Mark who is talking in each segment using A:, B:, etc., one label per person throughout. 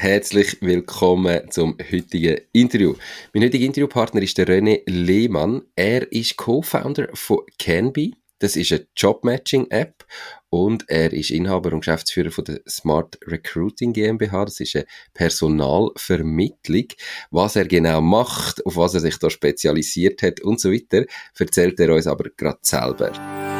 A: herzlich willkommen zum heutigen Interview. Mein heutiger Interviewpartner ist der René Lehmann. Er ist Co-Founder von Canby. Das ist eine Jobmatching-App und er ist Inhaber und Geschäftsführer von der Smart Recruiting GmbH. Das ist eine Personalvermittlung. Was er genau macht, auf was er sich da spezialisiert hat und so weiter, erzählt er uns aber gerade selber.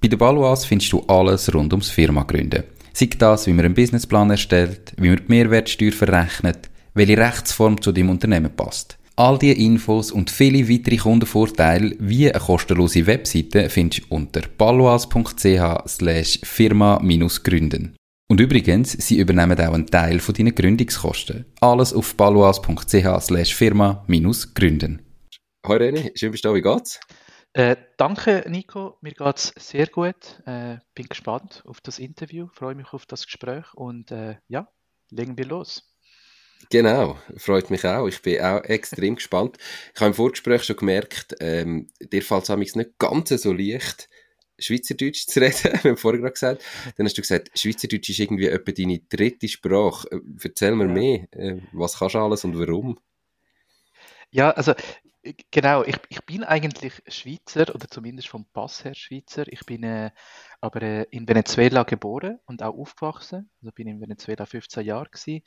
B: Bei der Baluas findest du alles rund ums Firma gründen. Sei das, wie man einen Businessplan erstellt, wie man die Mehrwertsteuer verrechnet, welche Rechtsform zu deinem Unternehmen passt. All diese Infos und viele weitere Kundenvorteile wie eine kostenlose Webseite findest du unter baluas.ch slash firma-gründen. Und übrigens, sie übernehmen auch einen Teil von deinen Gründungskosten. Alles auf baluas.ch slash firma-gründen.
A: Hoi René, schön bist du da, wie geht's?
C: Äh, danke Nico, mir geht's sehr gut. Äh, bin gespannt auf das Interview, freue mich auf das Gespräch und äh, ja, legen wir los.
A: Genau, freut mich auch. Ich bin auch extrem gespannt. Ich habe im Vorgespräch schon gemerkt, ähm, dir fällt es nicht ganz so leicht, Schweizerdeutsch zu reden, wir haben vorher gerade gesagt. Dann hast du gesagt, Schweizerdeutsch ist irgendwie etwa deine dritte Sprache. Äh, erzähl mir ja. mehr, äh, was kannst du alles und warum?
C: Ja, also Genau, ich, ich bin eigentlich Schweizer oder zumindest vom Pass her Schweizer. Ich bin äh, aber äh, in Venezuela geboren und auch aufgewachsen. Also bin in Venezuela 15 Jahre gewesen.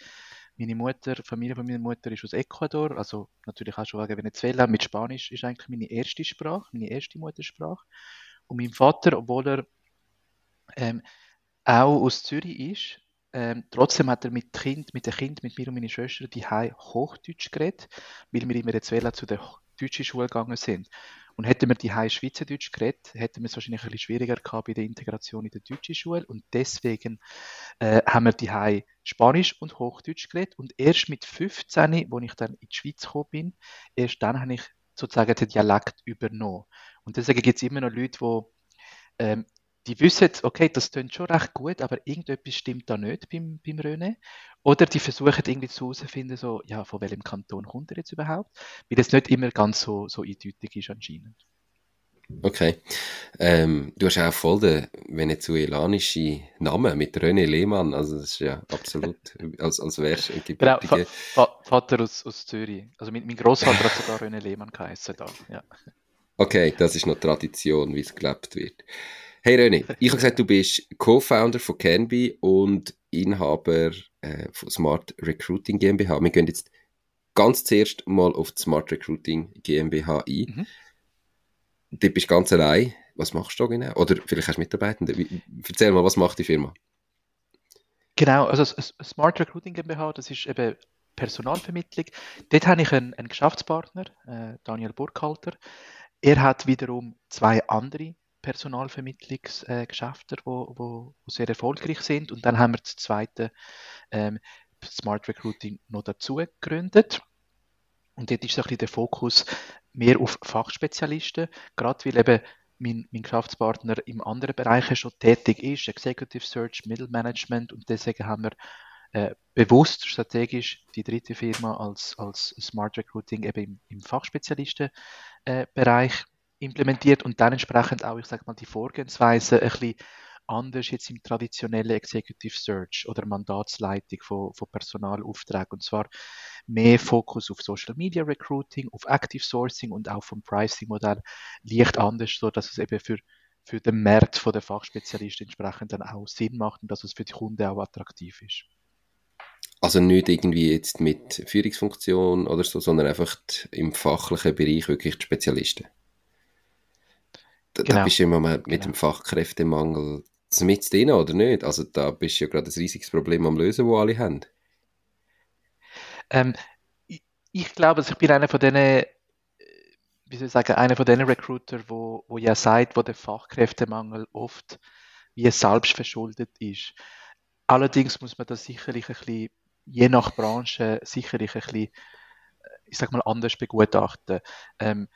C: Meine Mutter, Familie von meiner Mutter ist aus Ecuador, also natürlich auch schon wegen Venezuela. Mit Spanisch ist eigentlich meine erste Sprache, meine erste Muttersprache. Und mein Vater, obwohl er ähm, auch aus Zürich ist, ähm, trotzdem hat er mit, kind, mit dem Kind, mit mir und meiner Schwester, die Hochdeutsch geredet, weil wir in Venezuela zu der deutschen Schule gegangen sind. Und hätten wir die Schweizerdeutsch geredet, hätten wir es wahrscheinlich ein bisschen schwieriger gehabt bei der Integration in der deutschen Schule. Und deswegen äh, haben wir die Spanisch und Hochdeutsch geredet. Und erst mit 15, wo ich dann in die Schweiz gekommen bin, erst dann habe ich sozusagen den Dialekt übernommen. Und deswegen gibt es immer noch Leute, die die wissen, okay, das klingt schon recht gut, aber irgendetwas stimmt da nicht beim, beim René. Oder die versuchen irgendwie zu herauszufinden, so, ja, von welchem Kanton kommt er jetzt überhaupt? Weil das nicht immer ganz so, so eindeutig ist anscheinend.
A: Okay. Ähm, du hast auch voll den venezuelanischen Namen mit René Lehmann. Also das ist ja absolut, als, als wärst du ein
C: Genau, Va Vater aus, aus Zürich. Also mein, mein Großvater hat sogar René Lehmann geheißen da. Ja.
A: Okay, das ist noch Tradition, wie es gelebt wird. Hey René, ich habe gesagt, du bist Co-Founder von Canby und Inhaber äh, von Smart Recruiting GmbH. Wir gehen jetzt ganz zuerst mal auf die Smart Recruiting GmbH ein. Mhm. Du bist ganz allein. Was machst du da genau? Oder vielleicht hast du Mitarbeitende. Erzähl mal, was macht die Firma?
C: Genau, also Smart Recruiting GmbH, das ist eben Personalvermittlung. Dort habe ich einen, einen Geschäftspartner, äh, Daniel Burkhalter. Er hat wiederum zwei andere Personalvermittlungsgeschäfte, äh, wo, wo, wo, sehr erfolgreich sind. Und dann haben wir das zweite ähm, Smart Recruiting noch dazu gegründet. Und dort ist so ein bisschen der Fokus mehr auf Fachspezialisten, gerade weil eben mein, mein Geschäftspartner im anderen Bereich schon tätig ist, Executive Search, Middle Management und deswegen haben wir äh, bewusst strategisch die dritte Firma als, als Smart Recruiting eben im, im Fachspezialistenbereich äh, implementiert und dann entsprechend auch, ich sage mal, die Vorgehensweise ein bisschen anders jetzt im traditionellen Executive Search oder Mandatsleitung von, von Personalaufträgen. Und zwar mehr Fokus auf Social Media Recruiting, auf Active Sourcing und auch vom Pricing-Modell leicht anders, so dass es eben für, für den Markt der Fachspezialisten entsprechend dann auch Sinn macht und dass es für die Kunden auch attraktiv ist.
A: Also nicht irgendwie jetzt mit Führungsfunktion oder so, sondern einfach im fachlichen Bereich wirklich die Spezialisten da, genau. da bist du im Moment mit genau. dem Fachkräftemangel mit drin, oder nicht? Also da bist du ja gerade ein riesiges Problem am Lösen, wo alle haben.
C: Ähm, ich, ich glaube, ich bin einer von denen, wie soll ich sagen, einer von denen Recruiter, wo, wo ja sagt, wo der Fachkräftemangel oft wie selbst verschuldet ist. allerdings muss man das sicherlich ein bisschen, je nach Branche, sicherlich ein bisschen, ich sag mal, anders begutachten. Ähm,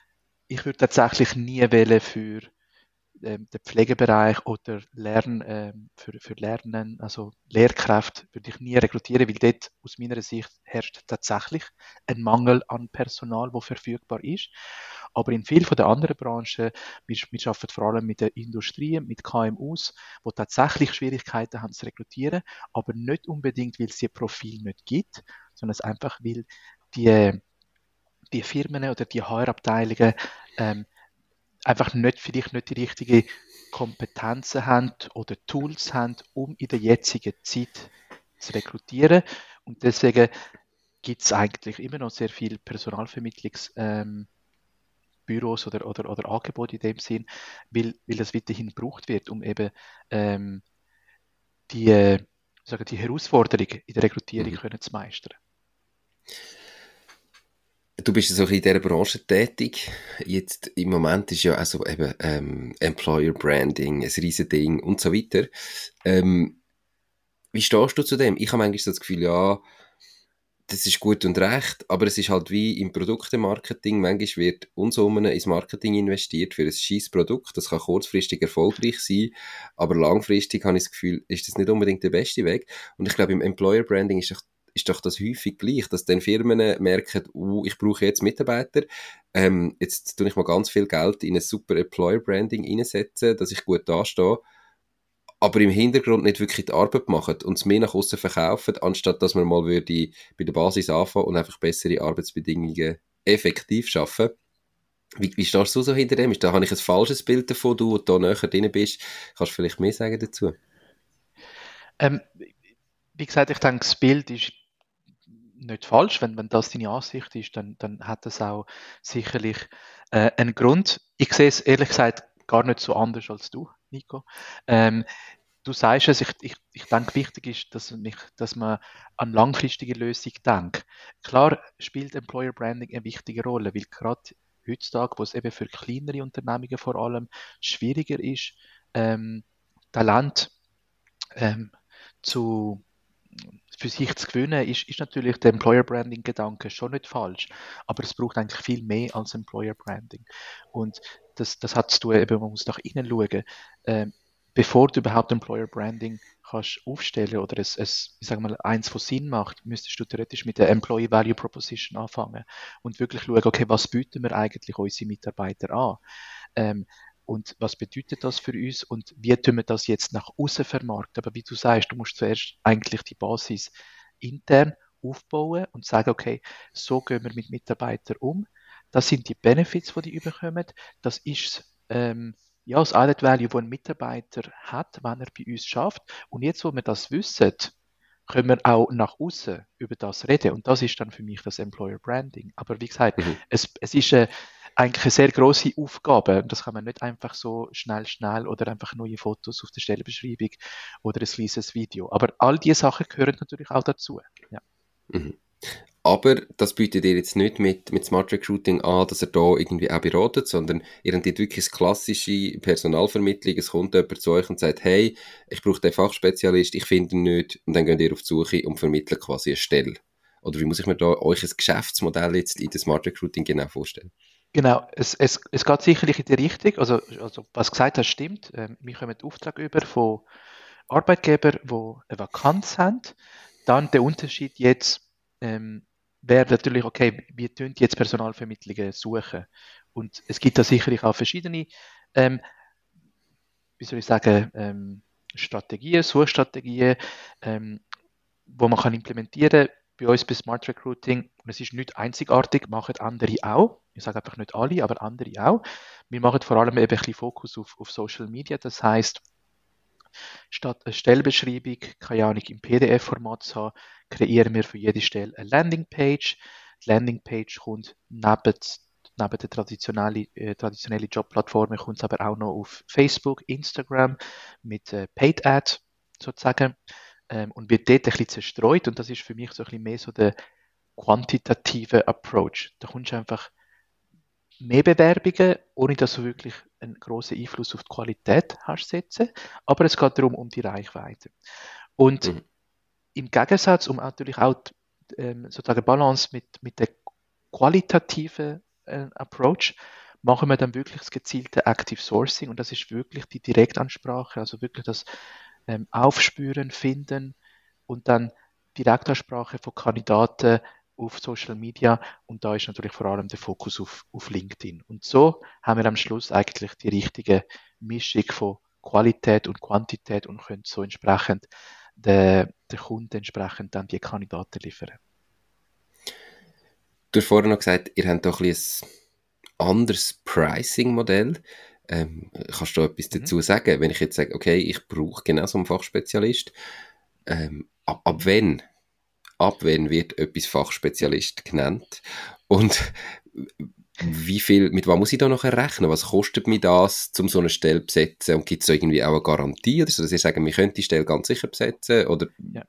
C: ich würde tatsächlich nie wählen für ähm, den Pflegebereich oder Lernen, ähm, für, für Lernen, also Lehrkräfte, würde ich nie rekrutieren, weil dort aus meiner Sicht herrscht tatsächlich ein Mangel an Personal, wo verfügbar ist. Aber in vielen der anderen Branchen, wir, wir arbeiten vor allem mit der Industrie, mit KMUs, wo tatsächlich Schwierigkeiten haben zu rekrutieren, aber nicht unbedingt, weil es ihr Profil nicht gibt, sondern es einfach, weil die, die Firmen oder die HR-Abteilungen ähm, einfach nicht, vielleicht nicht die richtigen Kompetenzen haben oder Tools haben, um in der jetzigen Zeit zu rekrutieren. Und deswegen gibt es eigentlich immer noch sehr viele Personalvermittlungsbüros ähm, oder, oder, oder Angebote in dem Sinn, weil, weil das weiterhin gebraucht wird, um eben ähm, die, äh, sagen, die Herausforderung in der Rekrutierung mhm. können zu meistern.
A: Du bist so in dieser Branche tätig. Jetzt im Moment ist ja also eben ähm, Employer Branding ein riesen Ding und so weiter. Ähm, wie stehst du zu dem? Ich habe manchmal so das Gefühl, ja, das ist gut und recht, aber es ist halt wie im Produktemarketing. Manchmal wird unsummen ins Marketing investiert für ein scheiß Produkt. Das kann kurzfristig erfolgreich sein, aber langfristig habe ich das Gefühl, ist das nicht unbedingt der beste Weg. Und ich glaube, im Employer Branding ist ist doch das häufig gleich, dass dann Firmen merken, uh, ich brauche jetzt Mitarbeiter, ähm, jetzt tue ich mal ganz viel Geld in ein super Employer Branding einsetzen, dass ich gut dastehe, aber im Hintergrund nicht wirklich die Arbeit machen und es mehr nach außen verkaufen, anstatt dass man mal würde bei der Basis anfangen und einfach bessere Arbeitsbedingungen effektiv schaffen. Wie, wie stehst du so hinter dem? Da habe ich ein falsches Bild davon, du, da näher drin bist. Kannst du vielleicht mehr sagen dazu?
C: Ähm, wie gesagt, ich denke, das Bild ist nicht falsch. Wenn, wenn das deine Ansicht ist, dann, dann hat das auch sicherlich äh, einen Grund. Ich sehe es ehrlich gesagt gar nicht so anders als du, Nico. Ähm, du sagst es, ich, ich, ich denke, wichtig ist, dass, mich, dass man an langfristige Lösung denkt. Klar spielt Employer Branding eine wichtige Rolle, weil gerade heutzutage, wo es eben für kleinere Unternehmungen vor allem schwieriger ist, ähm, Talent ähm, zu für sich zu gewinnen, ist, ist natürlich der Employer Branding Gedanke schon nicht falsch. Aber es braucht eigentlich viel mehr als Employer Branding. Und das, das hat du eben, man muss nach innen schauen. Ähm, bevor du überhaupt Employer Branding kannst aufstellen oder es, es ich sage mal, eins von Sinn macht, müsstest du theoretisch mit der Employee Value Proposition anfangen und wirklich schauen, okay, was bieten wir eigentlich unsere Mitarbeiter an? Ähm, und was bedeutet das für uns und wie tun wir das jetzt nach außen vermarkten. Aber wie du sagst, du musst zuerst eigentlich die Basis intern aufbauen und sagen, okay, so gehen wir mit Mitarbeitern um. Das sind die Benefits, die die überkommen. Das ist ähm, ja, das Added Value, das ein Mitarbeiter hat, wenn er bei uns schafft. Und jetzt, wo wir das wissen, können wir auch nach außen über das reden. Und das ist dann für mich das Employer Branding. Aber wie gesagt, mhm. es, es ist eine, eigentlich eine sehr große Aufgabe. Das kann man nicht einfach so schnell, schnell oder einfach neue Fotos auf der Stellenbeschreibung oder ein kleines Video. Aber all diese Sachen gehören natürlich auch dazu. Ja.
A: Mhm. Aber das bietet ihr jetzt nicht mit, mit Smart Recruiting an, dass er da irgendwie auch beratet, sondern ihr habt wirklich klassische Personalvermittlung. Es kommt jemand zu euch und sagt, hey, ich brauche den Fachspezialist, ich finde ihn nicht. Und dann geht ihr auf die Suche und vermittelt quasi eine Stelle. Oder wie muss ich mir da euch ein Geschäftsmodell jetzt in der Smart Recruiting genau vorstellen?
C: Genau, es, es, es geht sicherlich in die Richtung. Also, also was gesagt hast, stimmt. Ähm, wir kommen Auftrag über von Arbeitgebern, die eine Vakanz haben. Dann der Unterschied jetzt ähm, wäre natürlich, okay, wie tun jetzt Personalvermittlungen suchen? Und es gibt da sicherlich auch verschiedene, ähm, wie soll ich sagen, ähm, Strategien, Suchstrategien, ähm, wo man kann implementieren bei uns bei Smart Recruiting. Und es ist nicht einzigartig, machen andere auch. Ich sage einfach nicht alle, aber andere auch. Wir machen vor allem eben ein bisschen Fokus auf, auf Social Media. Das heißt, statt eine Stellbeschreibung, keine Ahnung, im PDF-Format zu haben, kreieren wir für jede Stelle eine Landingpage. Die Landingpage kommt neben, neben der traditionellen, äh, traditionellen Jobplattformen kommt aber auch noch auf Facebook, Instagram mit äh, Paid Ad sozusagen ähm, und wird dort ein bisschen zerstreut und das ist für mich so ein bisschen mehr so der quantitative Approach. Da kommst du einfach mehr Bewerbungen, ohne dass du wirklich einen großen Einfluss auf die Qualität hast setzen. Aber es geht darum, um die Reichweite. Und mhm im Gegensatz, um natürlich auch ähm, sozusagen Balance mit, mit der qualitativen äh, Approach, machen wir dann wirklich das gezielte Active Sourcing und das ist wirklich die Direktansprache, also wirklich das ähm, Aufspüren, Finden und dann Direktansprache von Kandidaten auf Social Media und da ist natürlich vor allem der Fokus auf, auf LinkedIn. Und so haben wir am Schluss eigentlich die richtige Mischung von Qualität und Quantität und können so entsprechend den, den Kunden entsprechend dann die Kandidaten liefern.
A: Du hast vorhin noch gesagt, ihr habt doch ein, ein anderes Pricing-Modell. Ähm, kannst du etwas mhm. dazu sagen? Wenn ich jetzt sage, okay, ich brauche genau so einen Fachspezialist, ähm, ab, ab wann? Ab wann wird etwas Fachspezialist genannt? Und wie viel, mit was muss ich da noch rechnen? Was kostet mir das, um so eine Stelle zu besetzen? Und gibt es irgendwie auch eine Garantie oder so, dass ihr sagen, wir können die Stelle ganz sicher besetzen? Oder
C: ja.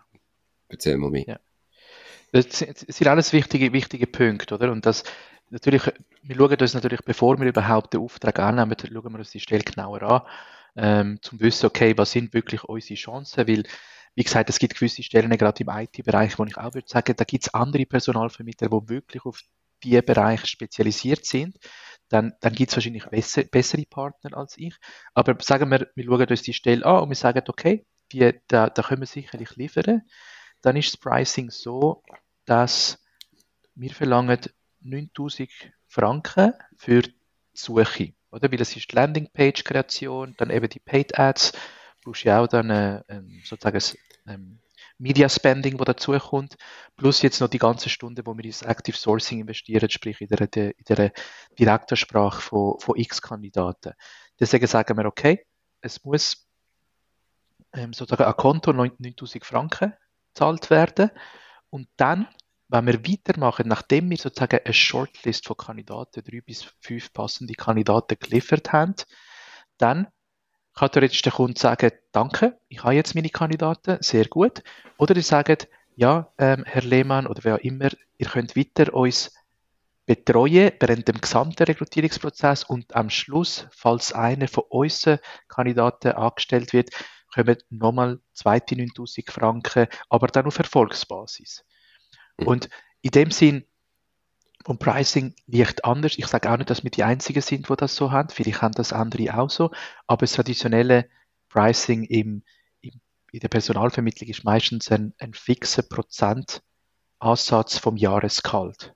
A: erzähl mal mehr.
C: Ja. Das sind alles wichtige, wichtige Punkte, oder? Und das, natürlich, wir schauen uns natürlich, bevor wir überhaupt den Auftrag annehmen, schauen wir uns die Stelle genauer an, ähm, zum wissen, okay, was sind wirklich unsere Chancen, weil, wie gesagt, es gibt gewisse Stellen, gerade im IT-Bereich, wo ich auch würde sagen, da gibt es andere Personalvermittler, die wirklich auf die Bereiche spezialisiert sind, dann, dann gibt es wahrscheinlich besser, bessere Partner als ich. Aber sagen wir, wir schauen uns die Stelle an und wir sagen, okay, die, da, da können wir sicherlich liefern. Dann ist das Pricing so, dass wir verlangen 9000 Franken für die Suche. Oder? Weil es ist die Landingpage-Kreation, dann eben die Paid Ads, brauchst ja auch dann äh, ähm, sozusagen ähm, Media Spending, wo dazukommt, plus jetzt noch die ganze Stunde, wo wir ins Active Sourcing investieren, sprich in der, in der Direktansprache von, von x Kandidaten. Deswegen sagen wir, okay, es muss ähm, sozusagen ein Konto 9000 Franken gezahlt werden und dann, wenn wir weitermachen, nachdem wir sozusagen eine Shortlist von Kandidaten, drei bis fünf passende Kandidaten geliefert haben, dann kann theoretisch der Kunde sagen, danke, ich habe jetzt meine Kandidaten, sehr gut. Oder die sagen, ja, ähm, Herr Lehmann oder wer auch immer, ihr könnt weiter uns betreuen während dem gesamten Rekrutierungsprozess und am Schluss, falls einer von unseren Kandidaten angestellt wird, kommen nochmal zweite 9000 Franken, aber dann auf Erfolgsbasis. Mhm. Und in dem Sinn und Pricing liegt anders. Ich sage auch nicht, dass wir die Einzigen sind, die das so haben. Vielleicht haben das andere auch so. Aber das traditionelle Pricing im, im, in der Personalvermittlung ist meistens ein, ein fixer Prozentansatz vom Jahresgehalt.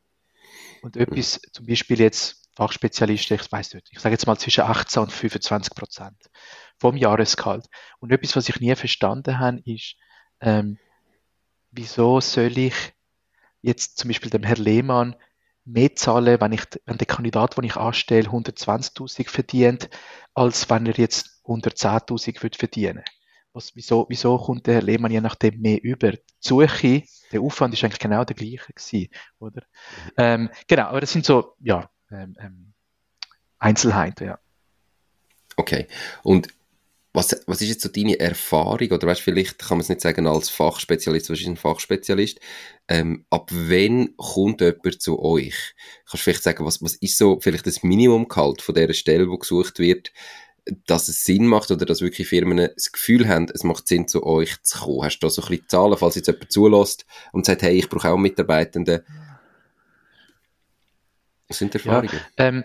C: Und etwas, zum Beispiel jetzt Fachspezialisten, ich weiß nicht, ich sage jetzt mal zwischen 18 und 25 Prozent vom Jahresgehalt. Und etwas, was ich nie verstanden habe, ist, ähm, wieso soll ich jetzt zum Beispiel dem Herrn Lehmann mehr zahlen, wenn, ich, wenn der Kandidat, den ich anstelle, 120.000 verdient, als wenn er jetzt 110.000 würde verdienen. Was, wieso, wieso kommt der Lehmann je nachdem mehr über? Die Suche, der Aufwand ist eigentlich genau der gleiche gewesen, oder? Mhm. Ähm, genau, aber das sind so, ja, ähm, ähm, Einzelheiten, ja.
A: Okay. Und was, was ist jetzt so deine Erfahrung, oder weißt, vielleicht kann man es nicht sagen als Fachspezialist, was ist ein Fachspezialist, ähm, ab wann kommt jemand zu euch? Kannst du vielleicht sagen, was, was ist so vielleicht das Minimumgehalt von der Stelle, wo gesucht wird, dass es Sinn macht oder dass wirklich Firmen das Gefühl haben, es macht Sinn, zu euch zu kommen? Hast du da so ein bisschen Zahlen, falls jetzt jemand zulässt und sagt, hey, ich brauche auch Mitarbeitende? Was sind die Erfahrungen?
C: Ja, ähm,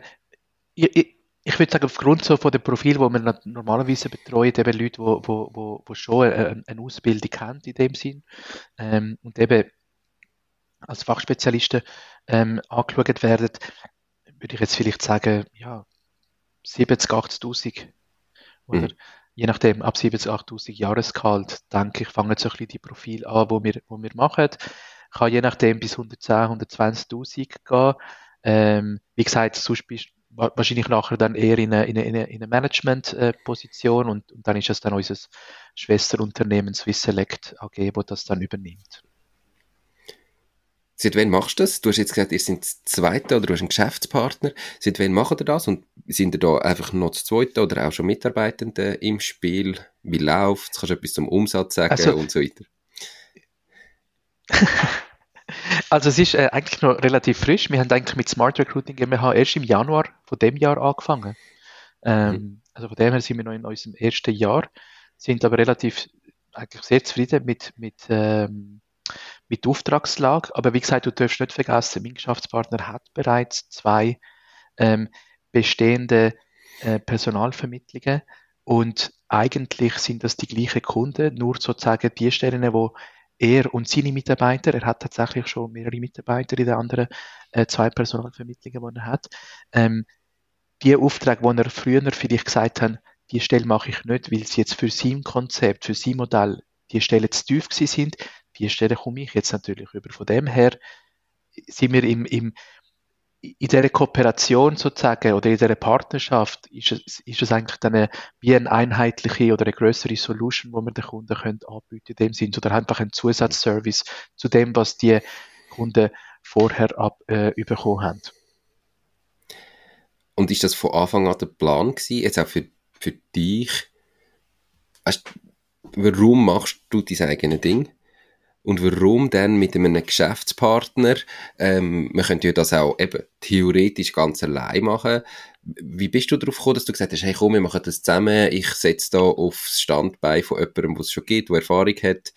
C: ich, ich, ich würde sagen, aufgrund so von dem Profil, wo man normalerweise betreut, eben Leute, wo, wo, wo, wo schon eine, eine Ausbildung haben in dem Sinn ähm, und eben als Fachspezialisten ähm, angeschaut werden, würde ich jetzt vielleicht sagen, ja, 70, 80.000 oder mhm. je nachdem, ab 70, 80.000 Jahresgehalt, denke ich, fangen so ein bisschen die Profile an, wo wir, wo wir machen. Kann je nachdem bis 110, 120.000 gehen. Ähm, wie gesagt, sonst bist wahrscheinlich nachher dann eher in eine, in eine, in eine Management-Position und, und, dann ist es dann unser Schwesterunternehmen Swiss Select AG, wo das dann übernimmt.
A: Seit wann machst du das? Du hast jetzt gesagt, ihr seid das Zweite oder du hast einen Geschäftspartner. Seit wann macht ihr das? Und sind ihr da einfach noch das Zweite oder auch schon Mitarbeitende im Spiel? Wie läuft es? Kannst du etwas zum Umsatz sagen also, und so weiter?
C: Also es ist äh, eigentlich noch relativ frisch. Wir haben eigentlich mit Smart Recruiting GmbH erst im Januar von dem Jahr angefangen. Ähm, mhm. Also von dem her sind wir noch in unserem ersten Jahr, sind aber relativ eigentlich sehr zufrieden mit, mit, ähm, mit der Auftragslage. Aber wie gesagt, du darfst nicht vergessen, mein Geschäftspartner hat bereits zwei ähm, bestehende äh, Personalvermittlungen und eigentlich sind das die gleichen Kunden, nur sozusagen die Stellen, wo er und seine Mitarbeiter, er hat tatsächlich schon mehrere Mitarbeiter in den anderen äh, zwei Personalvermittlungen, die er hat, ähm, die Aufträge, die er früher vielleicht gesagt hat, die Stelle mache ich nicht, weil sie jetzt für sein Konzept, für sein Modell, die Stellen zu tief gewesen sind, die Stelle komme ich jetzt natürlich über. Von dem her sind wir im, im in dieser Kooperation sozusagen oder in dieser Partnerschaft ist es, ist es eigentlich dann eine, wie eine einheitliche oder eine größere Solution, wo man den Kunden könnte anbieten in dem Sinn oder einfach ein Zusatzservice zu dem, was die Kunden vorher ab, äh, bekommen haben.
A: Und ist das von Anfang an der Plan gewesen, jetzt auch für, für dich? Weißt, warum machst du dein eigenes Ding? Und warum dann mit einem Geschäftspartner? Ähm, man könnte ja das auch eben theoretisch ganz allein machen. Wie bist du darauf gekommen, dass du gesagt hast, hey komm, wir machen das zusammen, ich setze da aufs Standbein von jemandem, was es schon gibt, der Erfahrung hat.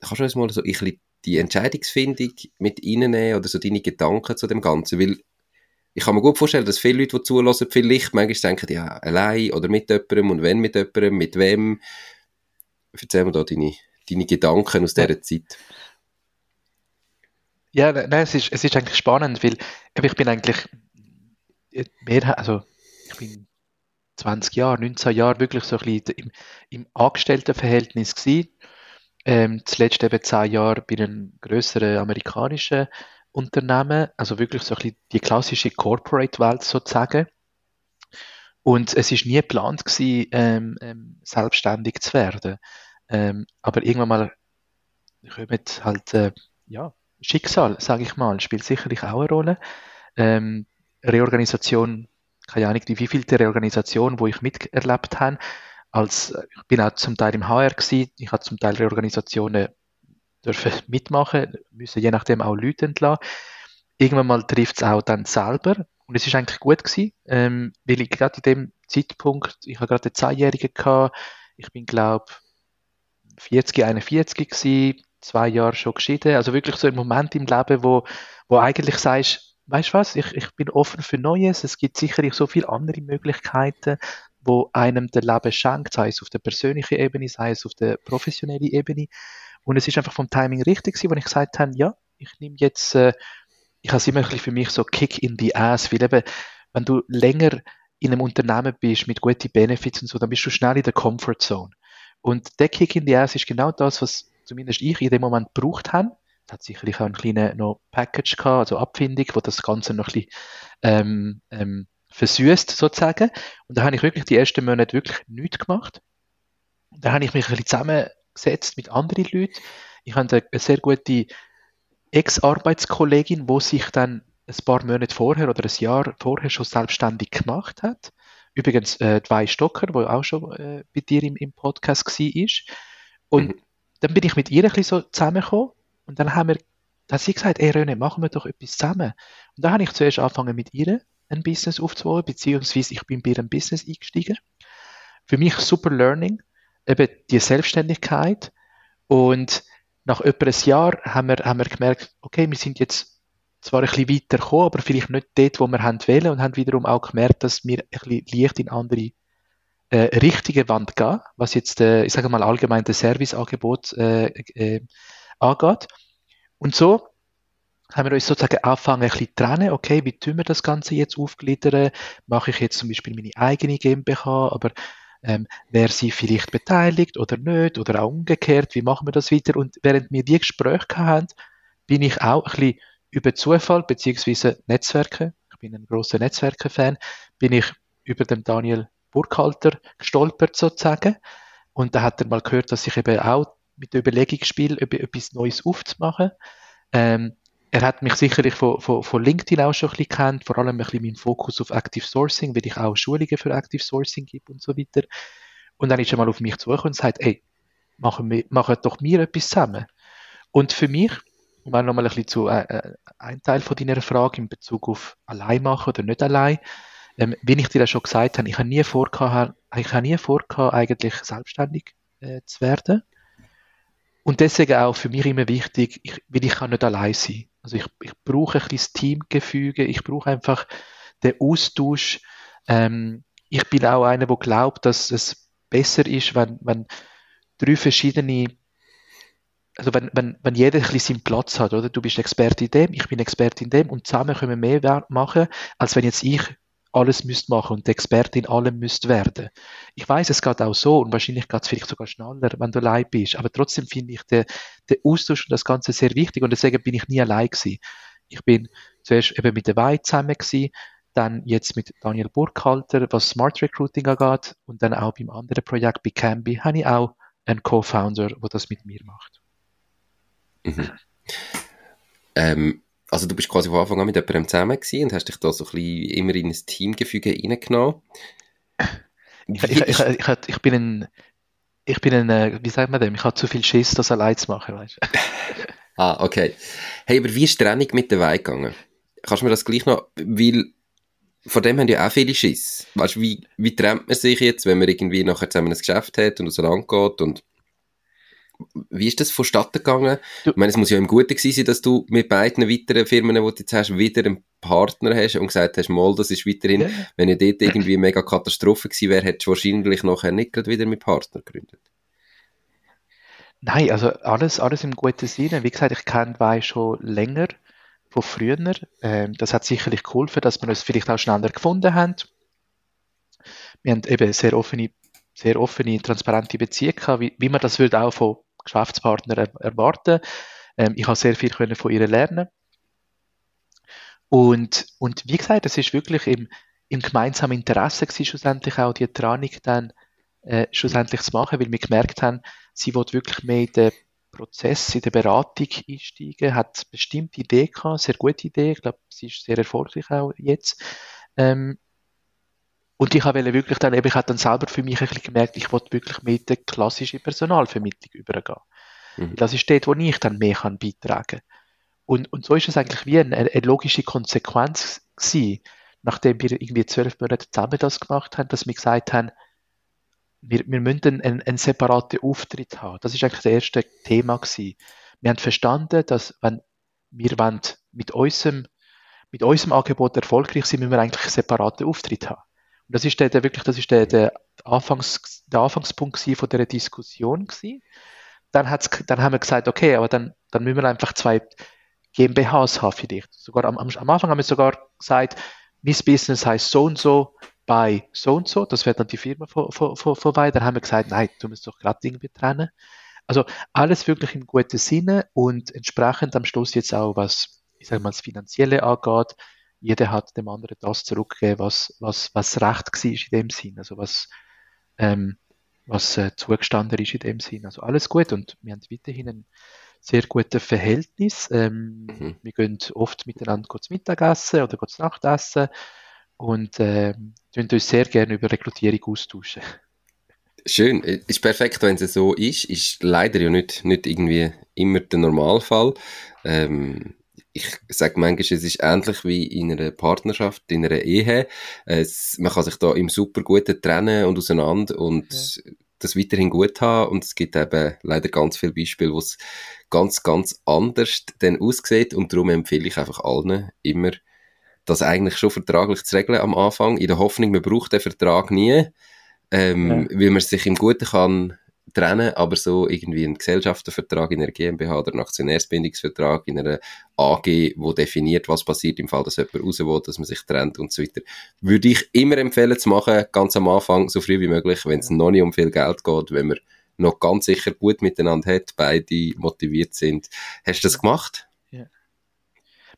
A: Kannst du uns mal so ein bisschen die Entscheidungsfindung mit reinnehmen oder so deine Gedanken zu dem Ganzen? Weil ich kann mir gut vorstellen, dass viele Leute, die zulassen, vielleicht manchmal denken, ja, allein oder mit jemandem und wenn mit jemandem, mit wem. Erzähl mir da deine deine Gedanken aus dieser Zeit?
C: Ja, nein, es ist, es ist eigentlich spannend, weil ich bin eigentlich mehr, also ich bin 20 Jahre, 19 Jahre wirklich so ein bisschen im, im Angestelltenverhältnis gewesen. Ähm, zuletzt eben 10 Jahre bei einem größeren amerikanischen Unternehmen, also wirklich so ein bisschen die klassische Corporate-Welt sozusagen. Und es ist nie geplant gewesen, ähm, ähm, selbstständig zu werden. Ähm, aber irgendwann mal kommt halt, äh, ja, Schicksal, sage ich mal, spielt sicherlich auch eine Rolle. Ähm, Reorganisation, keine Ahnung, wie viel der Reorganisation, wo ich miterlebt habe, als, ich bin auch zum Teil im HR gewesen, ich habe zum Teil Reorganisationen dürfen mitmachen, müssen je nachdem auch Leute entlassen. Irgendwann mal trifft es auch dann selber und es ist eigentlich gut gewesen, ähm, weil ich gerade in dem Zeitpunkt, ich habe gerade einen Zehnjährigen gehabt, ich bin glaube 40, 41 gewesen, zwei Jahre schon geschieden. Also wirklich so ein Moment im Leben, wo, wo eigentlich sagst, weißt du was, ich, ich bin offen für Neues. Es gibt sicherlich so viele andere Möglichkeiten, wo einem der Leben schenkt, sei es auf der persönlichen Ebene, sei es auf der professionellen Ebene. Und es ist einfach vom Timing richtig gewesen, wo ich gesagt habe, ja, ich nehme jetzt, äh, ich habe es immer für mich so Kick in the Ass, weil eben, wenn du länger in einem Unternehmen bist mit guten Benefits und so, dann bist du schnell in der Comfort Zone. Und der Kick in the Ass ist genau das, was zumindest ich in dem Moment gebraucht habe. Es hat sicherlich auch ein kleines noch Package gehabt, also Abfindung, wo das Ganze noch ein bisschen ähm, ähm, versüßt sozusagen. Und da habe ich wirklich die ersten Monate wirklich nichts gemacht. Da habe ich mich ein bisschen zusammengesetzt mit anderen Leuten. Ich habe eine sehr gute Ex-Arbeitskollegin, die sich dann ein paar Monate vorher oder ein Jahr vorher schon selbstständig gemacht hat. Übrigens, äh, Zwei Stocker, der auch schon äh, bei dir im, im Podcast war. Und mhm. dann bin ich mit ihr ein bisschen so zusammengekommen und dann haben wir, dann hat sie gesagt, ey Röne, machen wir doch etwas zusammen. Und dann habe ich zuerst angefangen mit ihr ein Business aufzubauen, beziehungsweise ich bin bei ihrem Business eingestiegen. Für mich super Learning, eben die Selbstständigkeit und nach etwa einem Jahr haben wir, haben wir gemerkt, okay, wir sind jetzt zwar ein bisschen weiter gekommen, aber vielleicht nicht dort, wo wir haben wollen und haben wiederum auch gemerkt, dass wir ein bisschen leicht in andere äh, richtige Wand gehen, was jetzt, äh, ich sage mal, allgemein das Serviceangebot äh, äh, angeht. Und so haben wir uns sozusagen angefangen, ein bisschen trennen, okay, wie tun wir das Ganze jetzt aufgliedern? Mache ich jetzt zum Beispiel meine eigene GmbH, aber ähm, wer sie vielleicht beteiligt oder nicht, oder auch umgekehrt, wie machen wir das weiter? Und während wir die Gespräche haben, bin ich auch ein bisschen über Zufall beziehungsweise Netzwerke, ich bin ein großer Netzwerke-Fan, bin ich über den Daniel Burkhalter gestolpert sozusagen. Und da hat er mal gehört, dass ich eben auch mit der Überlegung spiele, etwas Neues aufzumachen. Ähm, er hat mich sicherlich von, von, von LinkedIn auch schon ein bisschen kennt, vor allem ein bisschen meinen Fokus auf Active Sourcing, weil ich auch Schulungen für Active Sourcing gebe und so weiter. Und dann ist er mal auf mich zugekommen und sagt, ey, machen wir, machen doch wir etwas zusammen. Und für mich um auch nochmal ein bisschen zu äh, äh, ein Teil von deiner Frage in Bezug auf allein machen oder nicht allein. Ähm, wie ich dir ja schon gesagt habe, ich habe nie vor, ich habe nie vor, eigentlich selbstständig äh, zu werden. und deswegen auch für mich immer wichtig, ich, weil ich kann nicht allein sein. Also ich, ich brauche ein bisschen das Teamgefüge, ich brauche einfach den Austausch. Ähm, ich bin auch einer, der glaubt, dass es besser ist, wenn, wenn drei verschiedene, also wenn, wenn, wenn jeder ein bisschen seinen Platz hat, oder? Du bist Experte in dem, ich bin Experte in dem und zusammen können wir mehr machen, als wenn jetzt ich alles müsst machen und die Expertin allem müsst werden. Ich weiß, es geht auch so und wahrscheinlich geht es vielleicht sogar schneller, wenn du allein bist. Aber trotzdem finde ich den, den Austausch und das Ganze sehr wichtig und deswegen bin ich nie allein gewesen. Ich bin zuerst eben mit der Wei zusammen gewesen, dann jetzt mit Daniel Burkhalter, was Smart Recruiting angeht und dann auch beim anderen Projekt bei Camby habe ich auch einen Co-Founder, der das mit mir macht.
A: Mhm. Ähm, also du bist quasi von Anfang an mit jemandem zusammen gewesen und hast dich da so ein bisschen immer in ein Teamgefüge reingenommen.
C: Ich, ich, ich, ich, bin ein, ich bin ein, äh, wie sagt man dem, ich habe zu viel Schiss, das allein zu machen, weißt
A: Ah, okay. Hey, aber wie ist die Trennung mit der Weih gegangen? Kannst du mir das gleich noch, weil von dem haben ja auch viele Schiss. Weißt du, wie, wie trennt man sich jetzt, wenn man irgendwie nachher zusammen ein Geschäft hat und auseinander geht und wie ist das vonstatten gegangen? Du, ich meine, es muss ja im Guten gewesen sein, dass du mit beiden weiteren Firmen, die du jetzt hast, wieder einen Partner hast und gesagt hast, mal, das ist weiterhin, ja. wenn ihr dort irgendwie mega Katastrophe gewesen wäre, hättest du wahrscheinlich nachher nicht gerade wieder mit Partner gegründet.
C: Nein, also alles, alles im guten Sinne. Wie gesagt, ich kenne Wei schon länger, von früher. Ähm, das hat sicherlich geholfen, dass wir uns vielleicht auch schneller gefunden haben. Wir haben eben sehr offene sehr offene, transparente Beziehung gehabt, wie, wie man das würde auch von Geschäftspartnern er, erwarten. Ähm, ich habe sehr viel können von ihr lernen. Und, und wie gesagt, es ist wirklich im, im gemeinsamen Interesse gewesen, schlussendlich auch die Training dann äh, schlussendlich zu machen, weil wir gemerkt haben, sie will wirklich mehr in den Prozess, in der Beratung einsteigen, hat bestimmte Idee gehabt, sehr gute Idee, ich glaube, sie ist sehr erfolgreich auch jetzt. Ähm, und ich habe wirklich dann eben, ich habe dann selber für mich ein bisschen gemerkt, ich wollte wirklich mit der klassischen Personalvermittlung übergehen. Mhm. Das ist dort, wo ich dann mehr kann beitragen und, und so ist es eigentlich wie eine, eine logische Konsequenz gewesen, nachdem wir irgendwie zwölf Monate zusammen das gemacht haben, dass wir gesagt haben, wir, wir müssen einen, einen separaten Auftritt haben. Das ist eigentlich das erste Thema gewesen. Wir haben verstanden, dass wenn wir wollen mit unserem, mit unserem Angebot erfolgreich sind, müssen wir eigentlich einen separaten Auftritt haben. Das ist der, der wirklich, das ist der, der, Anfangs, der Anfangspunkt von der Diskussion gewesen. Dann, hat's, dann haben wir gesagt, okay, aber dann, dann müssen wir einfach zwei GmbHs haben vielleicht. Sogar am, am Anfang haben wir sogar gesagt, Miss Business heißt so und so bei so und so. Das wäre dann die Firma von, von, von, vorbei. Dann haben wir gesagt, nein, du musst doch gerade irgendwie trennen. Also alles wirklich im guten Sinne und entsprechend am Schluss jetzt auch, was, ich sage mal, das Finanzielle angeht, jeder hat dem anderen das zurückgegeben, was, was, was recht war in dem Sinn, also was, ähm, was äh, zugestanden ist in dem Sinn. Also alles gut und wir haben weiterhin ein sehr gutes Verhältnis. Ähm, mhm. Wir gehen oft miteinander kurz Mittagessen oder kurz Nachtessen und äh, uns sehr gerne über Rekrutierung austauschen.
A: Schön, ist perfekt, wenn es so ist. Ist leider ja nicht, nicht irgendwie immer der Normalfall. Ähm, ich sage manchmal, es ist ähnlich wie in einer Partnerschaft, in einer Ehe. Es, man kann sich da im super Guten trennen und auseinander und ja. das weiterhin gut haben. Und es gibt eben leider ganz viele Beispiele, wo es ganz, ganz anders dann aussieht. Und darum empfehle ich einfach allen immer, das eigentlich schon vertraglich zu regeln am Anfang, in der Hoffnung, man braucht den Vertrag nie, ähm, ja. weil man sich im Guten kann trennen, aber so irgendwie ein Gesellschaftenvertrag in einer GmbH oder ein Aktionärsbindungsvertrag in einer AG, wo definiert, was passiert im Fall, dass jemand raus will, dass man sich trennt und so weiter, würde ich immer empfehlen zu machen, ganz am Anfang, so früh wie möglich, wenn es noch nicht um viel Geld geht, wenn man noch ganz sicher gut miteinander hat, beide motiviert sind. Hast du das gemacht?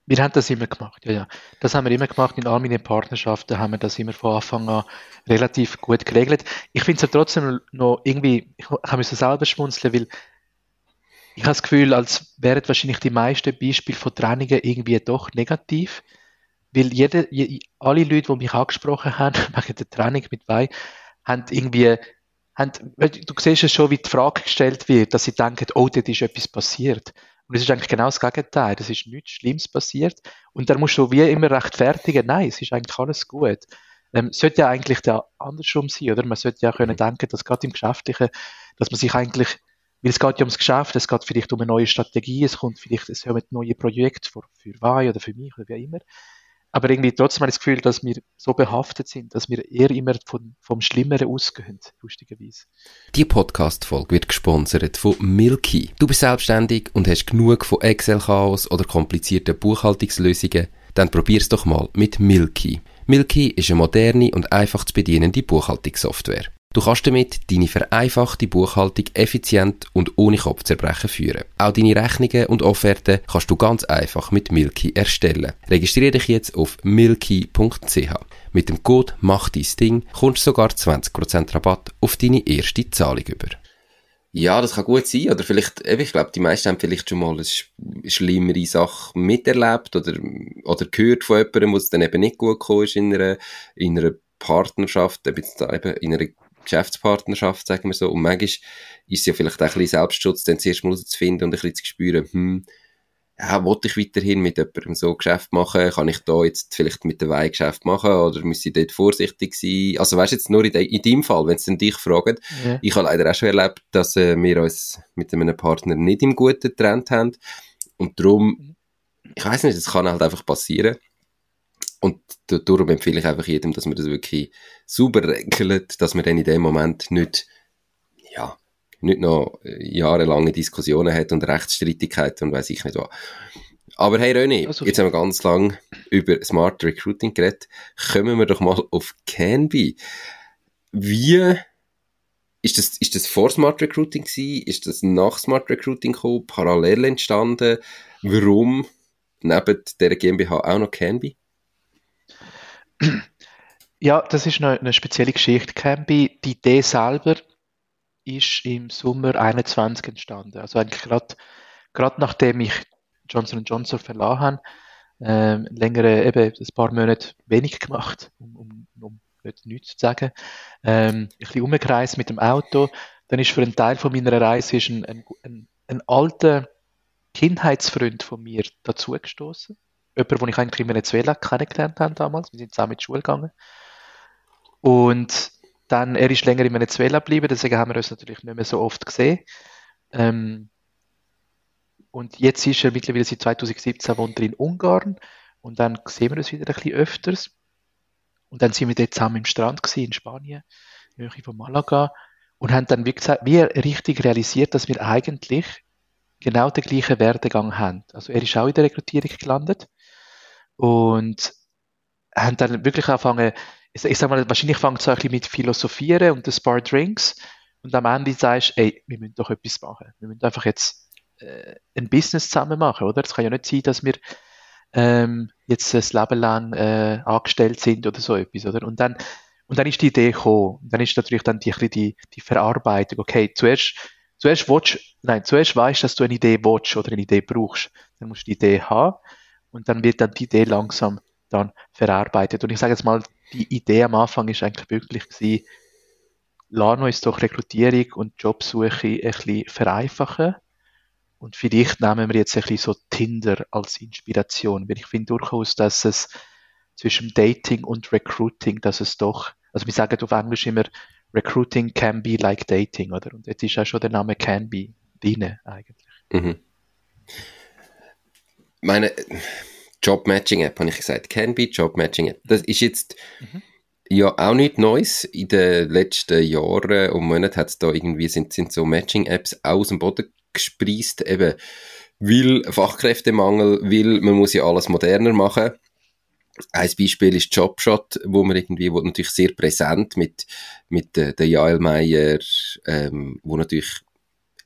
C: Wir haben das immer gemacht, ja, ja. Das haben wir immer gemacht. In all meinen Partnerschaften haben wir das immer von Anfang an relativ gut geregelt. Ich finde es ja trotzdem noch irgendwie, ich habe mich so selber schmunzeln, weil ich habe das Gefühl, als wären wahrscheinlich die meisten Beispiele von Trennungen irgendwie doch negativ. Weil jede, alle Leute, die mich angesprochen haben, wegen der Trennung mit Wein, haben irgendwie, haben, du siehst es schon, wie die Frage gestellt wird, dass sie denken, oh, dort ist etwas passiert. Und es ist eigentlich genau das Gegenteil. Es ist nichts Schlimmes passiert. Und dann musst du wie immer rechtfertigen, nein, es ist eigentlich alles gut. Ähm, sollte ja eigentlich der andersrum sein, oder? Man sollte ja können denken, dass gerade im Geschäftlichen, dass man sich eigentlich weil es geht ja ums Geschäft, es geht vielleicht um eine neue Strategie, es kommt vielleicht es kommen neue Projekte für, für Wein oder für mich oder wie immer. Aber irgendwie trotzdem habe ich das Gefühl, dass wir so behaftet sind, dass wir eher immer von, vom Schlimmeren ausgehen, lustigerweise.
A: Die Podcast-Folge wird gesponsert von Milky. Du bist selbstständig und hast genug von Excel-Chaos oder komplizierten Buchhaltungslösungen? Dann probier's doch mal mit Milky. Milky ist eine moderne und einfach zu bedienende Buchhaltungssoftware. Du kannst damit deine vereinfachte Buchhaltung effizient und ohne Kopfzerbrechen führen. Auch deine Rechnungen und Offerten kannst du ganz einfach mit Milky erstellen. Registriere dich jetzt auf milky.ch. Mit dem Code Mach dein Ding kommst du sogar 20% Rabatt auf deine erste Zahlung über. Ja, das kann gut sein. Oder vielleicht, ich glaube, die meisten haben vielleicht schon mal eine schlimmere Sache miterlebt oder, oder gehört von jemandem, wo es dann eben nicht gut gekommen ist in einer, in einer Partnerschaft, eben in einer Geschäftspartnerschaft, sagen wir so. Und manchmal ist es ja vielleicht auch ein bisschen Selbstschutz, dann zuerst mal herauszufinden und ein bisschen zu spüren, hm, ja, wollte ich weiterhin mit jemandem so Geschäft machen? Kann ich da jetzt vielleicht mit der Weih Geschäft machen? Oder muss ich dort vorsichtig sein? Also weißt jetzt nur in, de, in deinem Fall, wenn sie dann dich fragen. Ja. Ich habe leider auch schon erlebt, dass äh, wir uns mit einem Partner nicht im Guten getrennt haben. Und darum, ich weiß nicht, das kann halt einfach passieren. Und darum empfehle ich einfach jedem, dass man das wirklich sauber regelt, dass man dann in dem Moment nicht, ja, nicht noch jahrelange Diskussionen hat und Rechtsstreitigkeiten und weiß ich nicht was. Aber hey René, also, jetzt haben wir ganz lang über Smart Recruiting geredet. Kommen wir doch mal auf Canby. Wie ist das, ist das vor Smart Recruiting gewesen? Ist das nach Smart Recruiting gekommen? Parallel entstanden? Warum neben der GmbH auch noch Canby?
C: Ja, das ist eine, eine spezielle Geschichte. Canby, die Idee selber ist im Sommer 21 entstanden. Also eigentlich gerade nachdem ich Johnson Johnson verlassen habe, ähm, längere, eben ein paar Monate wenig gemacht, um, um, um nicht nichts zu sagen. Ähm, ein bisschen umgereist mit dem Auto. Dann ist für einen Teil von meiner Reise ist ein, ein, ein, ein alter Kindheitsfreund von mir dazugestoßen jemand, den ich eigentlich in Venezuela kennengelernt habe damals. Wir sind zusammen in die Schule gegangen. Und dann, er ist länger in Venezuela geblieben, deswegen haben wir uns natürlich nicht mehr so oft gesehen. Ähm, und jetzt ist er mittlerweile seit 2017 wohnt er in Ungarn und dann sehen wir uns wieder ein bisschen öfters. Und dann sind wir dort zusammen im Strand gewesen, in Spanien, in Nähe von Malaga und haben dann wie gesagt, wie richtig realisiert, dass wir eigentlich genau den gleichen Werdegang haben. Also er ist auch in der Rekrutierung gelandet und haben dann wirklich angefangen, ich, ich sag mal, wahrscheinlich fängt es ein bisschen mit Philosophieren und ein paar Drinks und am Ende sagst du, ey, wir müssen doch etwas machen. Wir müssen einfach jetzt äh, ein Business zusammen machen, oder? Es kann ja nicht sein, dass wir ähm, jetzt ein Leben lang äh, angestellt sind oder so etwas, oder? Und dann, und dann ist die Idee gekommen. Und dann ist natürlich dann die, die, die Verarbeitung. Okay, zuerst, zuerst willst, nein, zuerst weißt, dass du eine Idee willst oder eine Idee brauchst. Dann musst du die Idee haben und dann wird dann die Idee langsam dann verarbeitet. Und ich sage jetzt mal, die Idee am Anfang ist eigentlich wirklich gewesen, lassen uns doch Rekrutierung und Jobsuche ein bisschen vereinfachen. Und vielleicht nehmen wir jetzt ein bisschen so Tinder als Inspiration, weil ich finde durchaus, dass es zwischen Dating und Recruiting, dass es doch, also wir sagen auf Englisch immer, Recruiting can be like dating, oder? Und jetzt ist auch schon der Name can be drin, eigentlich. Mhm
A: meine Job-Matching-App, habe ich gesagt. Canby Job-Matching-App. Das ist jetzt mhm. ja auch nichts Neues. In den letzten Jahren und Monaten hat es da irgendwie, sind, sind so Matching-Apps aus dem Boden gespreist, eben, weil Fachkräftemangel, weil man muss ja alles moderner machen. Ein Beispiel ist Jobshot, wo man irgendwie, wo natürlich sehr präsent mit, mit äh, der Jael Meyer, ähm, wo natürlich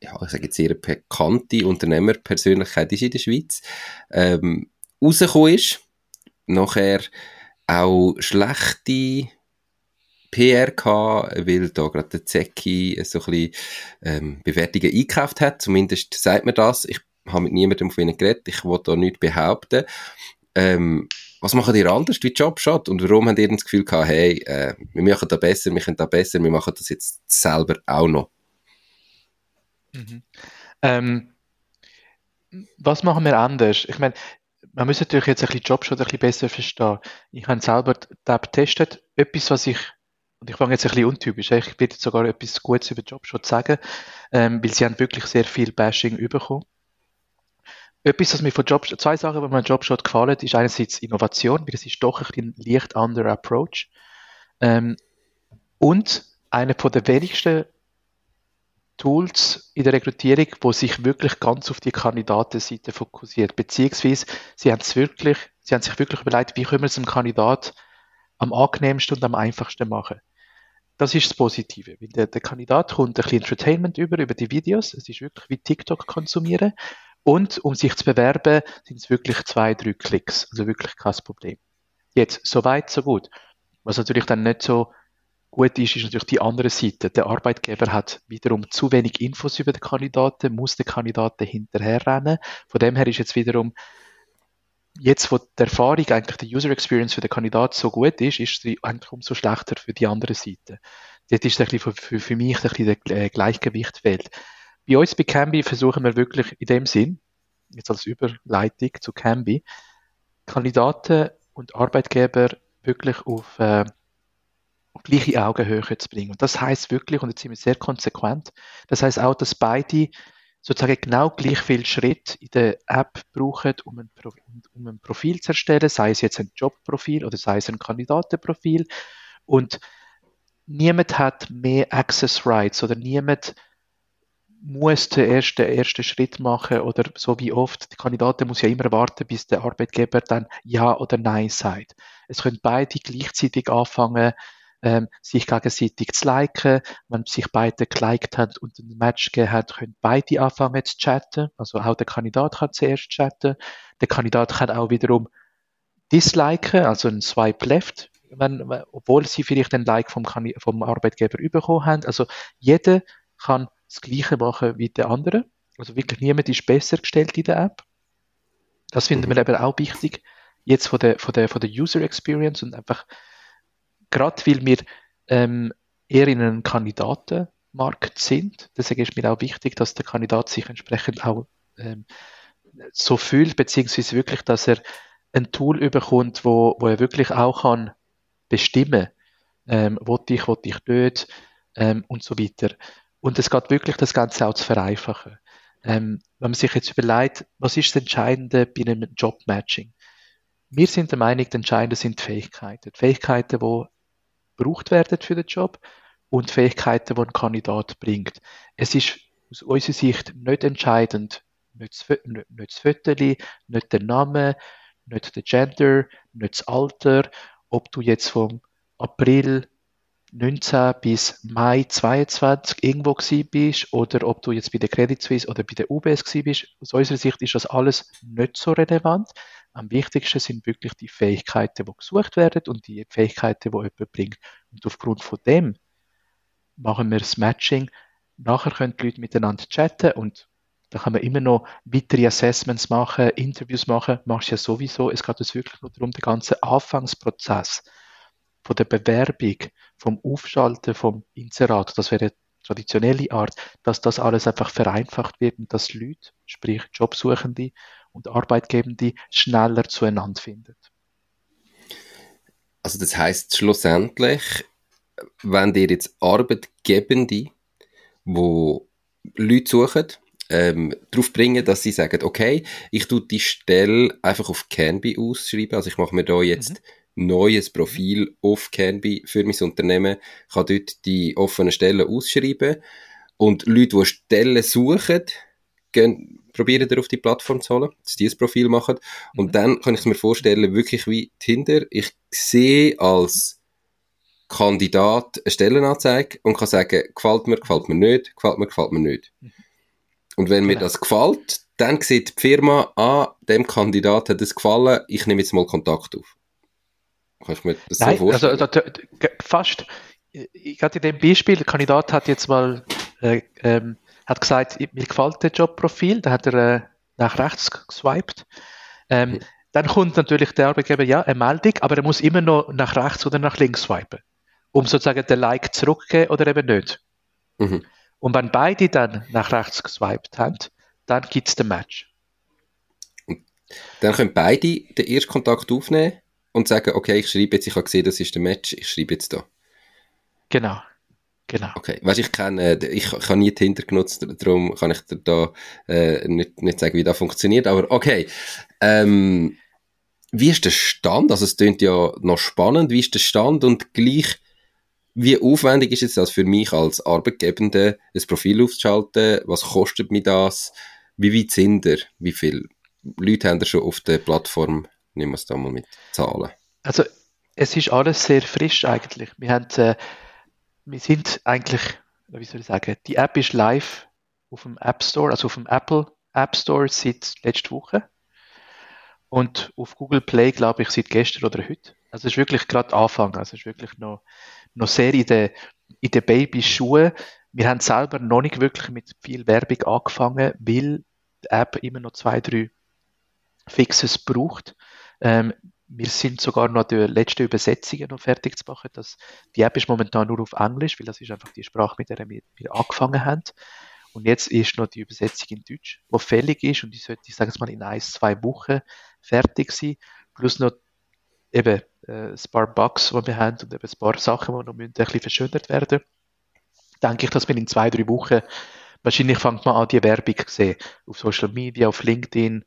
A: ja, ich sage jetzt sehr bekannte Unternehmerpersönlichkeit ist in der Schweiz, ähm, rausgekommen ist. Nachher auch schlechte PR gehabt, weil da gerade der Zecki so ein bisschen ähm, Bewertungen eingekauft hat. Zumindest sagt man das. Ich habe mit niemandem von ihnen geredet. Ich wollte da nichts behaupten. Ähm, was machen ihr anders wie Jobshot? Und warum habt ihr das Gefühl gehabt, hey, äh, wir machen da besser, wir können da besser, wir machen das jetzt selber auch noch?
C: Mhm. Ähm, was machen wir anders? Ich meine, man muss natürlich jetzt ein bisschen Jobshot ein bisschen besser verstehen. Ich habe selber da getestet. Etwas, was ich und ich fange jetzt ein bisschen untypisch, ich werde jetzt sogar etwas Gutes über Jobshot sagen, ähm, weil sie haben wirklich sehr viel Bashing bekommen. Etwas, was mir von Jobshot, zwei Sachen, die mir an Jobshot gefallen, ist einerseits Innovation, weil es ist doch ein leicht anderer Approach. Ähm, und einer von der wenigsten Tools in der Rekrutierung, wo sich wirklich ganz auf die Kandidatenseite fokussiert, beziehungsweise sie haben es wirklich, sie haben sich wirklich überlegt, wie können wir es dem Kandidat am angenehmsten und am einfachsten machen. Das ist das Positive. Weil der, der Kandidat kommt ein bisschen Entertainment über, über die Videos. Es ist wirklich wie TikTok konsumieren. Und um sich zu bewerben, sind es wirklich zwei, drei Klicks. Also wirklich kein Problem. Jetzt, so weit, so gut. Was natürlich dann nicht so gut ist, ist natürlich die andere Seite. Der Arbeitgeber hat wiederum zu wenig Infos über den Kandidaten, muss den Kandidaten hinterherrennen. Von dem her ist jetzt wiederum, jetzt wo die Erfahrung, eigentlich die User Experience für den Kandidaten so gut ist, ist sie eigentlich umso schlechter für die andere Seite. Dort ist ein bisschen für, für mich ein bisschen der äh, Gleichgewicht fehlt. Bei uns bei Cambi versuchen wir wirklich in dem Sinn, jetzt als Überleitung zu Cambi, Kandidaten und Arbeitgeber wirklich auf äh, gleiche Augenhöhe zu bringen. Und das heißt wirklich, und jetzt sind wir sehr konsequent, das heißt auch, dass beide sozusagen genau gleich viel Schritt in der App brauchen, um ein, um ein Profil zu erstellen, sei es jetzt ein Jobprofil oder sei es ein Kandidatenprofil. Und niemand hat mehr Access Rights oder niemand muss den ersten, ersten Schritt machen oder so wie oft, die Kandidatin muss ja immer warten, bis der Arbeitgeber dann Ja oder Nein sagt. Es können beide gleichzeitig anfangen, ähm, sich gegenseitig zu liken. Wenn sich beide geliked haben und ein Match gegeben hat, können beide anfangen zu chatten. Also auch der Kandidat kann zuerst chatten. Der Kandidat kann auch wiederum disliken, also ein Swipe left, wenn, obwohl sie vielleicht ein Like vom, vom Arbeitgeber bekommen haben. Also jeder kann das Gleiche machen wie der andere. Also wirklich niemand ist besser gestellt in der App. Das finden wir eben auch wichtig, jetzt von der, von der, von der User Experience und einfach gerade weil wir ähm, eher in einem Kandidatenmarkt sind, deswegen ist mir auch wichtig, dass der Kandidat sich entsprechend auch ähm, so fühlt, beziehungsweise wirklich, dass er ein Tool überkommt, wo, wo er wirklich auch kann bestimmen, ähm, wollte ich, wollte ich nicht ähm, und so weiter. Und es geht wirklich, das Ganze auch zu vereinfachen. Ähm, wenn man sich jetzt überlegt, was ist das Entscheidende bei einem Jobmatching? Wir sind der Meinung, das Entscheidende sind die Fähigkeiten. Die Fähigkeiten, die gebraucht werden für den Job und Fähigkeiten, die ein Kandidat bringt. Es ist aus unserer Sicht nicht entscheidend, nicht das, nicht nicht der Name, nicht der Gender, nicht das Alter, ob du jetzt vom April 19 bis Mai 22 irgendwo gewesen bist oder ob du jetzt bei der Credit Suisse oder bei der UBS gewesen bist. Aus unserer Sicht ist das alles nicht so relevant. Am wichtigsten sind wirklich die Fähigkeiten, die gesucht werden und die Fähigkeiten, die jemand bringt. Und aufgrund von dem machen wir das Matching. Nachher können die Leute miteinander chatten und da kann man immer noch weitere Assessments machen, Interviews machen, machst ja sowieso. Es geht uns wirklich nur darum, den ganzen Anfangsprozess von der Bewerbung, vom Aufschalten vom Inserat, das wäre eine traditionelle Art, dass das alles einfach vereinfacht wird und dass Leute, sprich Jobsuchende, und Arbeitgebende schneller zueinander finden.
A: Also das heißt schlussendlich, wenn ihr jetzt Arbeitgebende, wo Leute suchen, ähm, darauf bringen, dass sie sagen, okay, ich tue die Stelle einfach auf Canby ausschreiben, also ich mache mir da jetzt mhm. Neues Profil auf Canby für mein Unternehmen, kann dort die offenen Stellen ausschreiben und Leute, die Stellen suchen, gehen, probieren, auf die Plattform zu holen, dass die ein Profil machen. Und mhm. dann kann ich mir vorstellen, wirklich wie Tinder, ich sehe als Kandidat eine Stellenanzeige und kann sagen, gefällt mir, gefällt mir nicht, gefällt mir, gefällt mir nicht. Mhm. Und wenn genau. mir das gefällt, dann sieht die Firma, ah, dem Kandidat hat es gefallen, ich nehme jetzt mal Kontakt auf.
C: Kannst du mir das Nein, so vorstellen? Also, fast, gerade in dem Beispiel, der Kandidat hat jetzt mal äh, ähm, hat gesagt, mir gefällt der Jobprofil, da hat er äh, nach rechts geswiped. Ähm, mhm. Dann kommt natürlich der Arbeitgeber, ja, eine Meldung, aber er muss immer noch nach rechts oder nach links swipen, um sozusagen den Like zurückzugeben oder eben nicht. Mhm. Und wenn beide dann nach rechts geswiped haben, dann gibt es den Match.
A: Dann können beide den Erstkontakt aufnehmen und sagen, okay, ich schreibe jetzt, ich habe gesehen, das ist der Match, ich schreibe jetzt da.
C: Genau. Genau.
A: Okay, weißt, ich kenne, ich, ich habe nie Tinder genutzt, darum kann ich dir da äh, nicht, nicht sagen, wie das funktioniert, aber okay. Ähm, wie ist der Stand? Also es klingt ja noch spannend, wie ist der Stand und gleich, wie aufwendig ist es das für mich als Arbeitgebende, ein Profil aufzuschalten? Was kostet mir das? Wie weit sind ihr? Wie viele Leute haben ihr schon auf der Plattform? Nehmen wir es da mal mit Zahlen.
C: Also es ist alles sehr frisch eigentlich. Wir haben äh, wir sind eigentlich, wie soll ich sagen, die App ist live auf dem App Store, also auf dem Apple App Store seit letzter Woche. Und auf Google Play, glaube ich, seit gestern oder heute. Also es ist wirklich gerade Anfang. Also es ist wirklich noch, noch sehr in den, in den Babyschuhen. Wir haben selber noch nicht wirklich mit viel Werbung angefangen, weil die App immer noch zwei, drei Fixes braucht. Ähm, wir sind sogar noch die letzten Übersetzungen noch fertig zu machen. Das, die App ist momentan nur auf Englisch, weil das ist einfach die Sprache, mit der wir, wir angefangen haben. Und jetzt ist noch die Übersetzung in Deutsch, die fällig ist und die sollte, ich sage es mal, in ein, zwei Wochen fertig sein. Plus noch eben äh, ein paar Bugs, die wir haben und eben ein paar Sachen, die noch ein bisschen verschönert werden. Denke ich, dass wir in zwei, drei Wochen wahrscheinlich fängt man an, die Werbung zu sehen. Auf Social Media, auf LinkedIn,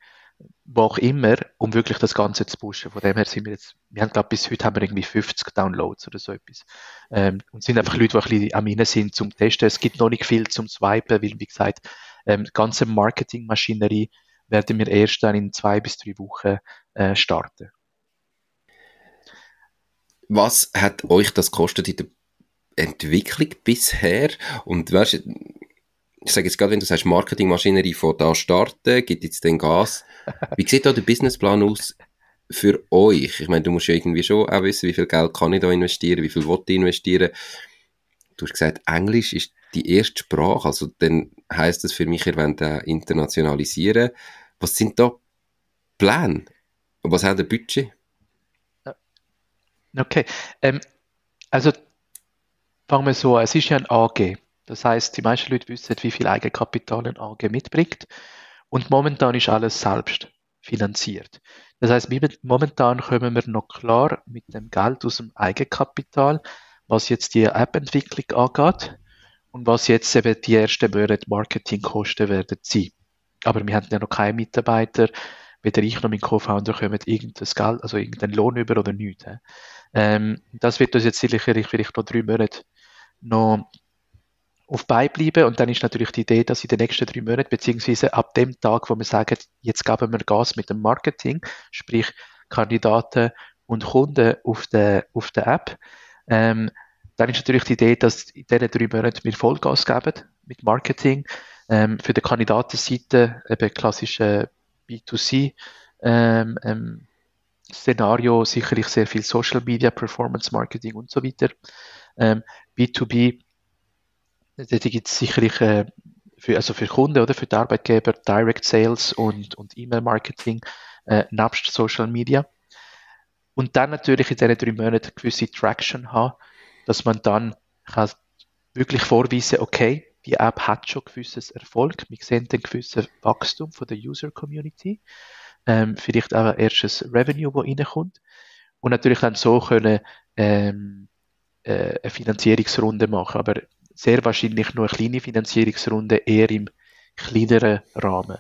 C: wo auch immer, um wirklich das Ganze zu pushen. Von dem her sind wir jetzt, wir haben glaube bis heute haben wir irgendwie 50 Downloads oder so etwas. Ähm, und sind einfach Leute, die ein bisschen am Innen sind zum Testen. Es gibt noch nicht viel zum Swipen, weil, wie gesagt, ähm, die ganze Marketingmaschinerie werden wir erst dann in zwei bis drei Wochen äh, starten.
A: Was hat euch das gekostet in der Entwicklung bisher? Und weißt, ich sage jetzt gerade, wenn du sagst, Marketingmaschinerie von da starten, gibt jetzt den Gas. Wie sieht da der Businessplan aus für euch? Ich meine, du musst ja irgendwie schon auch wissen, wie viel Geld kann ich da investieren, wie viel will ich investieren. Du hast gesagt, Englisch ist die erste Sprache, also dann heißt das für mich, ihr wollt internationalisieren. Was sind da Pläne? Und was hat der Budget?
C: Okay, ähm, also fangen wir so an. Es ist ja ein AG. Das heißt, die meisten Leute wissen, wie viel Eigenkapital ein AG mitbringt. Und momentan ist alles selbst finanziert. Das heißt, momentan kommen wir noch klar mit dem Geld aus dem Eigenkapital, was jetzt die App-Entwicklung angeht und was jetzt eben die ersten Monate Marketingkosten werden sein. Aber wir haben ja noch keine Mitarbeiter, weder ich noch mein Co-Founder kommen irgendein Geld, also irgendeinen Lohn über oder nichts. Ähm, das wird uns jetzt sicherlich vielleicht noch drei Monate noch auf beibleiben. Und dann ist natürlich die Idee, dass in den nächsten drei Monaten, beziehungsweise ab dem Tag, wo wir sagen, jetzt geben wir Gas mit dem Marketing, sprich Kandidaten und Kunden auf der, auf der App, ähm, dann ist natürlich die Idee, dass in diesen drei Monaten wir Vollgas geben mit Marketing. Ähm, für die Kandidatenseite eben klassische B2C ähm, ähm, Szenario, sicherlich sehr viel Social Media, Performance Marketing und so weiter. Ähm, B2B da gibt es sicherlich äh, für, also für Kunden oder für die Arbeitgeber Direct Sales und, und E-Mail-Marketing äh, nebst Social Media. Und dann natürlich in diesen drei Monaten gewisse Traction haben, dass man dann kann wirklich vorweisen, okay, die App hat schon gewisses Erfolg, wir sehen den gewissen Wachstum von der User Community, ähm, vielleicht auch ein erstes Revenue, das reinkommt und natürlich dann so können ähm, äh, eine Finanzierungsrunde machen. Aber sehr wahrscheinlich nur eine kleine Finanzierungsrunde, eher im kleineren Rahmen.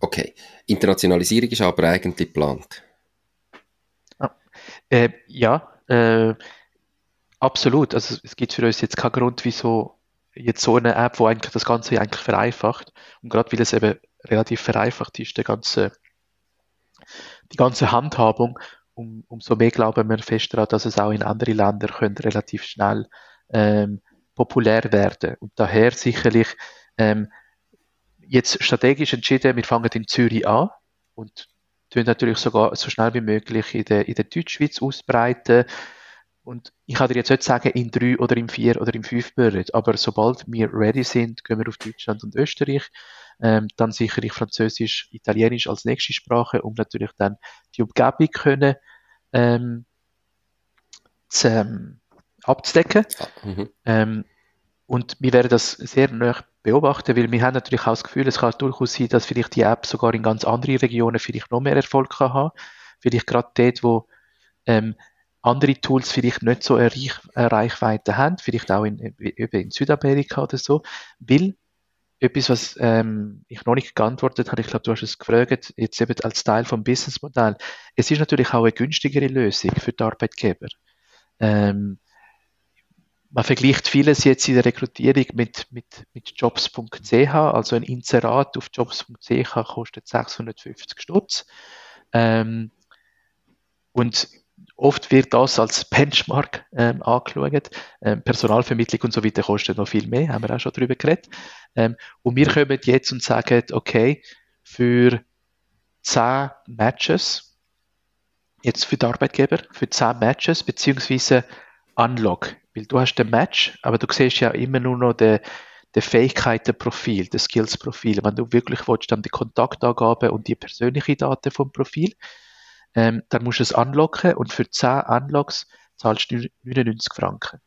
A: Okay. Internationalisierung ist aber eigentlich geplant.
C: Ah, äh, ja, äh, absolut. Also es gibt für uns jetzt keinen Grund, wieso jetzt so eine App, wo eigentlich das Ganze eigentlich vereinfacht und gerade weil es eben relativ vereinfacht ist, der ganze, die ganze Handhabung, um, umso mehr glauben wir fest daran, dass es auch in andere Länder relativ schnell ähm, populär werden. Und daher sicherlich ähm, jetzt strategisch entschieden, wir fangen in Zürich an und tun natürlich sogar so schnell wie möglich in der, in der Deutschschweiz ausbreiten. Und ich kann dir jetzt nicht sagen, in drei oder in vier oder in fünf Monaten, aber sobald wir ready sind, gehen wir auf Deutschland und Österreich. Ähm, dann sicherlich Französisch, Italienisch als nächste Sprache, um natürlich dann die Umgebung können ähm, zu, ähm, abzudecken. Mhm. Ähm, und wir werden das sehr nah beobachten, weil wir haben natürlich auch das Gefühl, es kann durchaus sein, dass vielleicht die App sogar in ganz anderen Regionen vielleicht noch mehr Erfolg kann haben. Vielleicht gerade dort, wo ähm, andere Tools vielleicht nicht so eine, Reich, eine Reichweite haben, vielleicht auch in, in Südamerika oder so, weil etwas, was ähm, ich noch nicht geantwortet habe, ich glaube, du hast es gefragt, jetzt eben als Teil vom Businessmodell. Es ist natürlich auch eine günstigere Lösung für die Arbeitgeber. Ähm, man vergleicht vieles jetzt in der Rekrutierung mit, mit, mit jobs.ch, also ein Inserat auf jobs.ch kostet 650 Stutz. Ähm, und oft wird das als Benchmark ähm, angeschaut. Ähm, Personalvermittlung und so weiter kostet noch viel mehr, haben wir auch schon darüber geredet. Ähm, und wir kommen jetzt und sagen, okay, für 10 Matches, jetzt für die Arbeitgeber, für 10 Matches, beziehungsweise Unlock, weil du hast den Match, aber du siehst ja immer nur noch den, den Fähigkeitenprofil, das Skills-Profil. Wenn du wirklich willst, dann die Kontaktangaben und die persönlichen Daten vom Profil, ähm, dann musst du es unlocken und für 10 Unlocks zahlst du 99 Franken.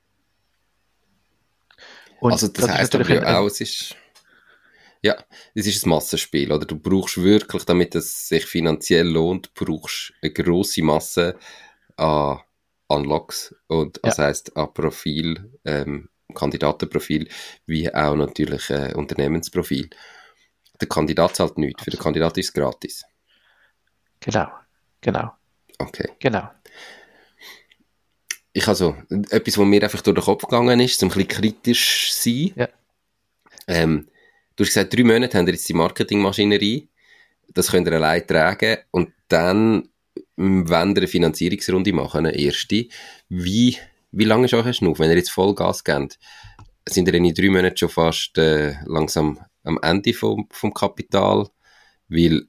A: Und also das, das heißt aber ja auch, es ist ja, es ist ein Massenspiel, oder? Du brauchst wirklich, damit es sich finanziell lohnt, brauchst eine grosse Masse an Unlocks und das heißt an Profil, ähm, Kandidatenprofil, wie auch natürlich äh, Unternehmensprofil. Der Kandidat zahlt nichts, für den Kandidat ist es gratis.
C: Genau, genau.
A: Okay.
C: Genau.
A: Ich also, etwas, was mir einfach durch den Kopf gegangen ist, um ein bisschen kritisch zu sein. Ja. Ähm, du hast gesagt, drei Monate haben wir jetzt die Marketingmaschinerie. Das könnt ihr allein tragen. Und dann wenn ihr eine Finanzierungsrunde machen, eine erste, wie, wie lange ist euch Schnuff, wenn ihr jetzt Vollgas gebt? Sind ihr in drei Monaten schon fast äh, langsam am Ende vom, vom Kapital? Weil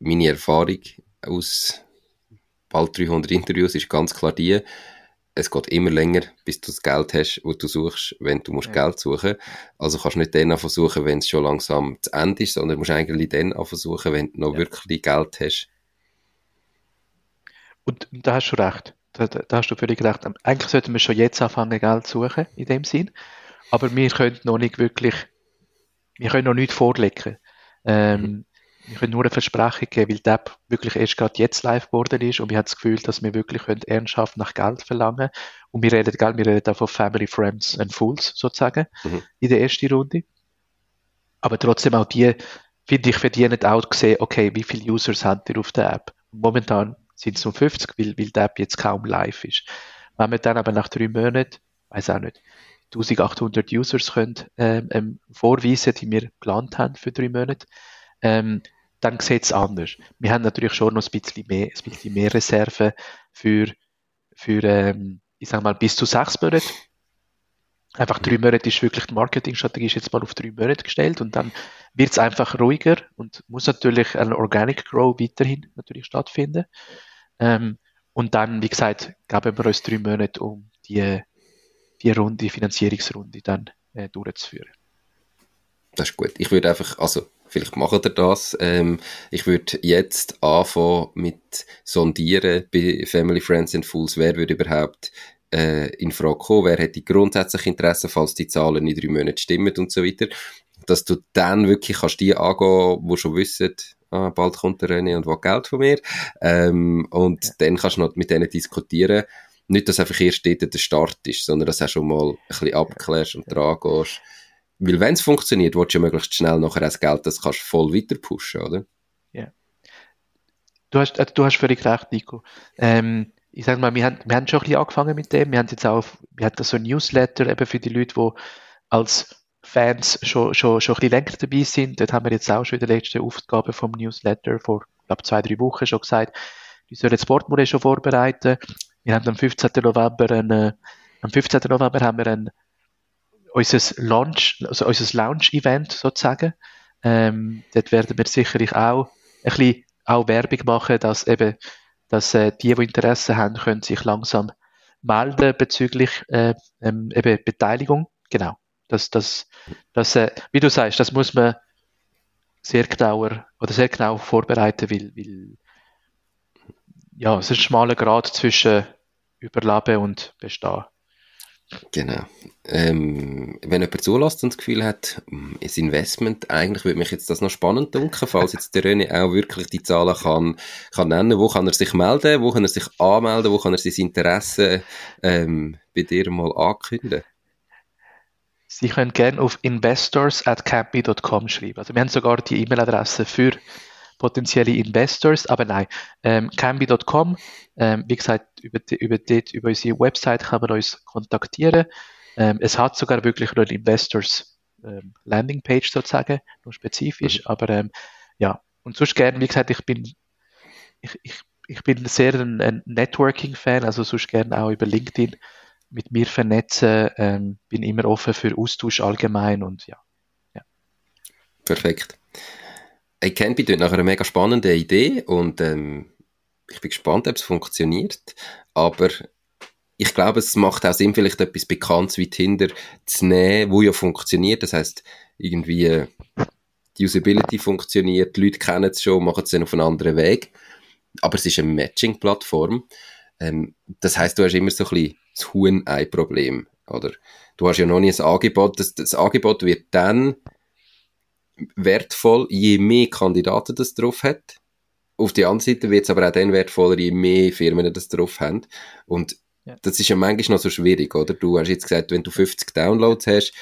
A: meine Erfahrung aus bald 300 Interviews ist ganz klar die, es geht immer länger, bis du das Geld hast, das du suchst, wenn du musst ja. Geld suchen. Also kannst du nicht dann versuchen, wenn es schon langsam zu Ende ist, sondern musst eigentlich dann versuchen, wenn du noch ja. wirklich Geld hast.
C: Und da hast du recht. Da, da, hast du völlig recht. Eigentlich sollten wir schon jetzt anfangen, Geld zu suchen, in dem Sinn. Aber wir können noch nicht wirklich, wir können noch nicht vorlegen. Ähm, mhm. Wir können nur eine Versprechung geben, weil die App wirklich erst gerade jetzt live geworden ist und wir haben das Gefühl, dass wir wirklich können ernsthaft nach Geld verlangen Und wir reden, gell, wir reden auch von Family, Friends and Fools sozusagen mhm. in der ersten Runde. Aber trotzdem auch die, finde ich, verdienen auch gesehen, okay, wie viele Users haben ihr auf der App? Momentan sind es nur 50, weil, weil die App jetzt kaum live ist. Wenn wir dann aber nach drei Monaten, weiß auch nicht, 1800 Users können, ähm, ähm, vorweisen, die wir geplant haben für drei Monate, ähm, dann sieht es anders. Wir haben natürlich schon noch ein bisschen mehr, ein bisschen mehr Reserven für, für ähm, ich sag mal, bis zu sechs Monate. Einfach drei Monate ist wirklich die Marketingstrategie ist jetzt mal auf drei Monate gestellt und dann wird es einfach ruhiger und muss natürlich ein Organic Grow weiterhin natürlich stattfinden. Ähm, und dann, wie gesagt, geben wir uns drei Monate, um die, die Runde, die Finanzierungsrunde dann äh, durchzuführen.
A: Das ist gut. Ich würde einfach, also vielleicht macht ihr das. Ähm, ich würde jetzt anfangen mit sondieren bei Family, Friends and Fools, wer würde überhaupt äh, in Frage kommen, wer hätte grundsätzlich Interesse, falls die Zahlen in drei Monaten stimmen und so weiter. Dass du dann wirklich kannst die angehen, die schon wissen, ah, bald kommt der René und will Geld von mir. Ähm, und ja. dann kannst du noch mit denen diskutieren. Nicht, dass einfach erst dort der Start ist, sondern dass du schon mal ein bisschen abklärst und dran gehst. Weil wenn es funktioniert, willst du ja möglichst schnell nachher das Geld, das kannst du voll weiter pushen, oder?
C: Ja. Du hast, äh, du hast völlig recht, Nico. Ähm, ich sage mal, wir haben, wir haben schon ein bisschen angefangen mit dem. Wir haben jetzt auch, wir hatten so ein Newsletter eben für die Leute, die als Fans schon, schon, schon ein bisschen länger dabei sind. Dort haben wir jetzt auch schon in der letzten Aufgabe vom Newsletter vor, glaube zwei, drei Wochen schon gesagt, die sollen das Sportmodell schon vorbereiten. Wir haben am 15. November ein, äh, am 15. November haben wir ein, unser Launch, also unser Launch-Event sozusagen. Ähm, dort werden wir sicherlich auch ein bisschen auch Werbung machen, dass eben, dass äh, die, die Interesse haben, können sich langsam melden bezüglich äh, ähm, eben Beteiligung. Genau. Das, das, das, äh, wie du sagst, das muss man sehr genauer oder sehr genau vorbereiten, weil, weil ja, es ist ein schmaler Grad zwischen Überleben und Bestehen.
A: Genau. Ähm, wenn jemand zulässt und das Gefühl hat, hm, das Investment, eigentlich würde mich jetzt das noch spannend dunkeln, falls jetzt der René auch wirklich die Zahlen kann, kann nennen, wo kann er sich melden, wo kann er sich anmelden, wo kann er sein Interesse ähm, bei dir mal ankündigen?
C: Sie können gerne auf investors at campy.com schreiben. Also wir haben sogar die E-Mail-Adresse für potenzielle Investors, aber nein, ähm, Cambi.com, ähm, wie gesagt, über, die, über, die, über unsere Website kann man uns kontaktieren. Ähm, es hat sogar wirklich eine Investors ähm, Landingpage sozusagen, nur spezifisch, mhm. aber ähm, ja, und sonst gerne, wie gesagt, ich bin, ich, ich, ich bin sehr ein, ein Networking-Fan, also sonst gerne auch über LinkedIn mit mir vernetzen, ähm, bin immer offen für Austausch allgemein und ja. ja.
A: Perfekt ich kenne bei nach einer mega spannenden Idee und ähm, ich bin gespannt, ob es funktioniert. Aber ich glaube, es macht auch Sinn, vielleicht etwas Bekanntes wie Tinder zu nehmen, wo ja funktioniert. Das heißt, irgendwie äh, die Usability funktioniert, die Leute kennen es schon, machen es dann auf einen anderen Weg. Aber es ist eine Matching-Plattform. Ähm, das heißt, du hast immer so ein bisschen das Huhn-Ei-Problem, oder? Du hast ja noch nie ein Angebot. Das, das Angebot wird dann wertvoll, je mehr Kandidaten das drauf hat. Auf der anderen Seite wird es aber auch dann wertvoller, je mehr Firmen das drauf haben. Und ja. das ist ja manchmal noch so schwierig, oder? Du hast jetzt gesagt, wenn du 50 Downloads hast,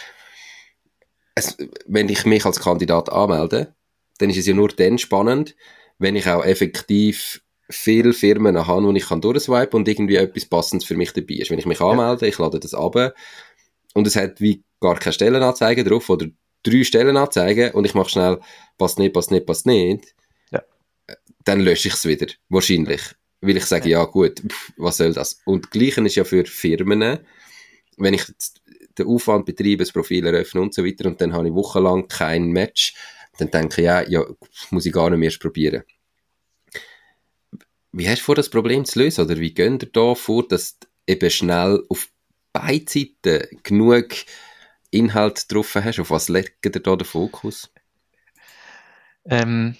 A: es, wenn ich mich als Kandidat anmelde, dann ist es ja nur dann spannend, wenn ich auch effektiv viele Firmen habe, wo ich kann durchswipen und irgendwie etwas Passendes für mich dabei ist. Wenn ich mich anmelde, ich lade das ab und es hat wie gar keine Stellenanzeige drauf oder drei Stellen anzeigen und ich mache schnell, passt nicht, passt nicht, passt nicht, ja. dann lösche ich es wieder. Wahrscheinlich. Weil ich sage, ja, ja gut, pff, was soll das? Und Gleiche ist ja für Firmen, wenn ich den Aufwand betreibe, das Profil eröffne und so weiter und dann habe ich wochenlang kein Match, dann denke ich, ja, ja, muss ich gar nicht mehr probieren. Wie hast du vor, das Problem zu lösen? Oder wie gehen ihr da vor, dass eben schnell auf beiden Seiten genug Inhalt drauf hast? Auf was legt ihr da den Fokus?
C: Ähm,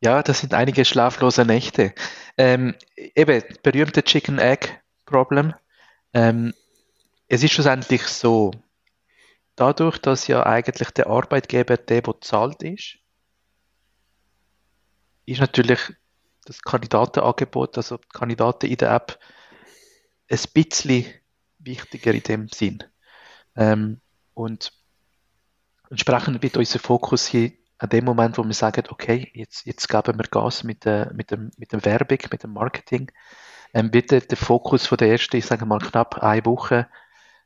C: ja, das sind einige schlaflose Nächte. Ähm, eben, berühmte Chicken Egg Problem. Ähm, es ist schlussendlich so, dadurch, dass ja eigentlich der Arbeitgeber der, der zahlt ist, ist natürlich das Kandidatenangebot, also Kandidaten in der App, ein bisschen wichtiger in dem Sinn. Ähm, und entsprechend wird unser Fokus hier an dem Moment, wo wir sagen, okay, jetzt, jetzt geben wir Gas mit der, mit dem, mit dem Werbung, mit dem Marketing, ähm, wird der, der Fokus von der ersten, ich sage mal knapp eine Woche,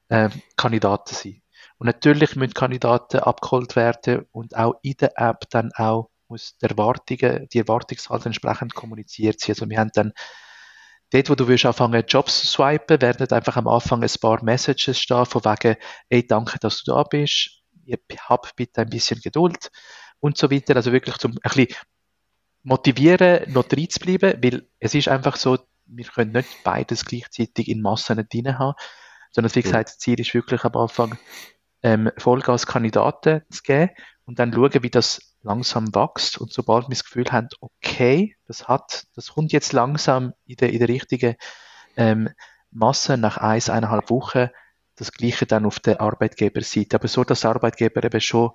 C: ähm, Kandidaten sein. Und natürlich müssen Kandidaten abgeholt werden und auch in der App dann auch muss die Erwartungen, die Erwartungshaltung entsprechend kommuniziert sein. Also wir haben dann dort, wo du willst anfangen Jobs zu swipen, werden einfach am Anfang ein paar Messages stehen, von wegen, ey, danke, dass du da bist, hab bitte ein bisschen Geduld und so weiter. Also wirklich zum ein bisschen motivieren, noch drin zu bleiben, weil es ist einfach so, wir können nicht beides gleichzeitig in Massen drin haben, sondern wie gesagt, das Ziel ist wirklich am Anfang, ähm, Vollgas Kandidaten zu geben und dann schauen, wie das langsam wächst und sobald wir das Gefühl haben, okay, das hat, das kommt jetzt langsam in der, in der richtigen ähm, Masse nach eins, eineinhalb Wochen, das Gleiche dann auf der Arbeitgeberseite. Aber so, dass Arbeitgeber eben schon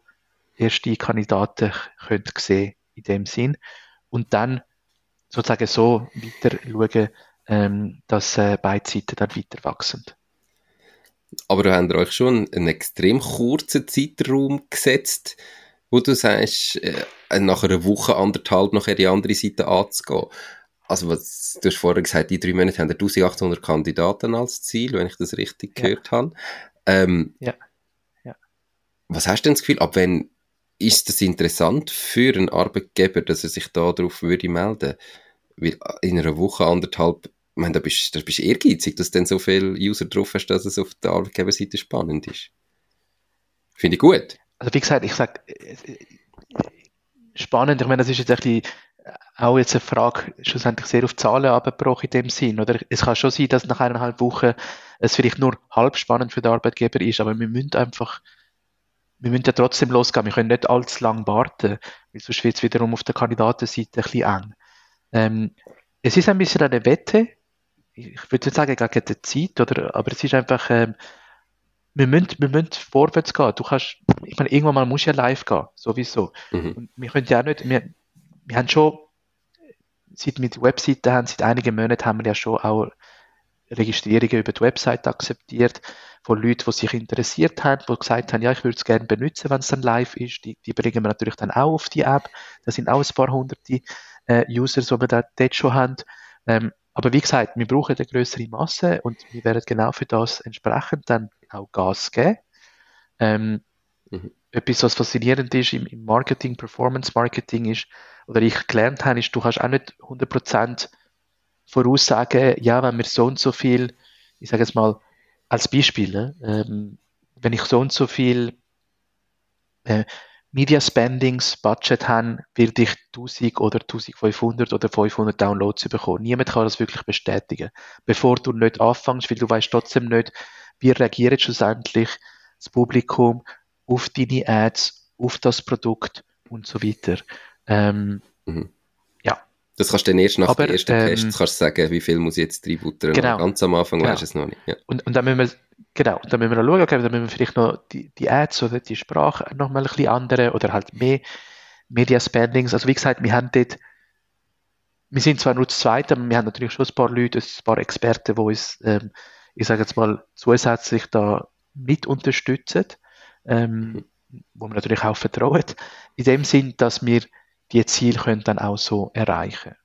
C: erste Kandidaten könnte sehen in dem Sinn und dann sozusagen so weiter schauen, ähm, dass äh, beide Seiten dann weiter wachsen.
A: Aber da habt ihr euch schon einen extrem kurzen Zeitraum gesetzt, wo du sagst, äh, nach einer Woche, anderthalb nachher die andere Seite anzugehen. Also was, du hast vorher gesagt, die drei Monate haben 1800 Kandidaten als Ziel, wenn ich das richtig ja. gehört habe. Ähm, ja. ja. Was hast du denn das Gefühl, ab wenn ist das interessant für einen Arbeitgeber, dass er sich da darauf würde melden? Weil in einer Woche, anderthalb, ich meine, da bist du bist ehrgeizig, dass du dann so viele User drauf hast, dass es auf der Arbeitgeberseite spannend ist. Finde ich gut
C: also wie gesagt, ich sage, spannend, ich meine, das ist jetzt ein bisschen auch jetzt eine Frage, schlussendlich sehr auf Zahlen abgebrochen in dem Sinn, oder? Es kann schon sein, dass nach eineinhalb Wochen es vielleicht nur halb spannend für den Arbeitgeber ist, aber wir müssen einfach, wir müssen ja trotzdem losgehen, wir können nicht allzu lang warten, weil sonst wird es wiederum auf der Kandidatenseite ein bisschen eng. Ähm, es ist ein bisschen eine Wette, ich würde nicht sagen gegen die Zeit, oder, aber es ist einfach, ähm, wir müssen, wir müssen vorwärts gehen. Du kannst, ich meine, irgendwann mal musst du ja live gehen, sowieso.
A: Mhm.
C: Und wir können ja auch nicht, wir, wir haben schon, seit wir die Webseite haben, seit einigen Monaten haben wir ja schon auch Registrierungen über die Website akzeptiert von Leuten, die sich interessiert haben, die gesagt haben, ja, ich würde es gerne benutzen, wenn es dann live ist. Die, die bringen wir natürlich dann auch auf die App. Das sind auch ein paar hunderte äh, Users, die wir da dort schon haben. Ähm, aber wie gesagt, wir brauchen eine größere Masse und wir werden genau für das entsprechend dann auch Gas geben. Ähm,
A: Mhm.
C: Etwas, was faszinierend ist im, im Marketing, Performance Marketing ist, oder ich gelernt habe, ist, du kannst auch nicht 100% voraussagen, ja, wenn wir so und so viel, ich sage jetzt mal, als Beispiel, ne, ähm, wenn ich so und so viel äh, Media Spendings Budget habe, werde ich 1000 oder 1500 oder 500 Downloads bekommen. Niemand kann das wirklich bestätigen, bevor du nicht anfängst, weil du weißt trotzdem nicht, wie reagiert schlussendlich das Publikum auf deine Ads, auf das Produkt und so weiter. Ähm,
A: Mhm. Das kannst du dann erst nach
C: Aber,
A: den ersten
C: ähm,
A: Tests kannst sagen, wie viel muss ich jetzt reinbuttern.
C: Genau.
A: Ganz am Anfang
C: Genau.
A: weißt du es noch nicht. Ja.
C: Und, und dann müssen wir, genau, dann müssen wir noch schauen, okay, dann müssen wir vielleicht noch die, die Ads oder die Sprache noch mal ein bisschen andere oder halt mehr Media Spendings. Also wie gesagt, wir haben dort, wir sind zwar nur zu zweit, aber wir haben natürlich schon ein paar Leute, ein paar Experten, die uns, ähm, ich sage jetzt mal, zusätzlich da mit unterstützen, ähm, wo wir natürlich auch vertrauen, in dem Sinn, dass wir die Ziele können dann auch so erreichen.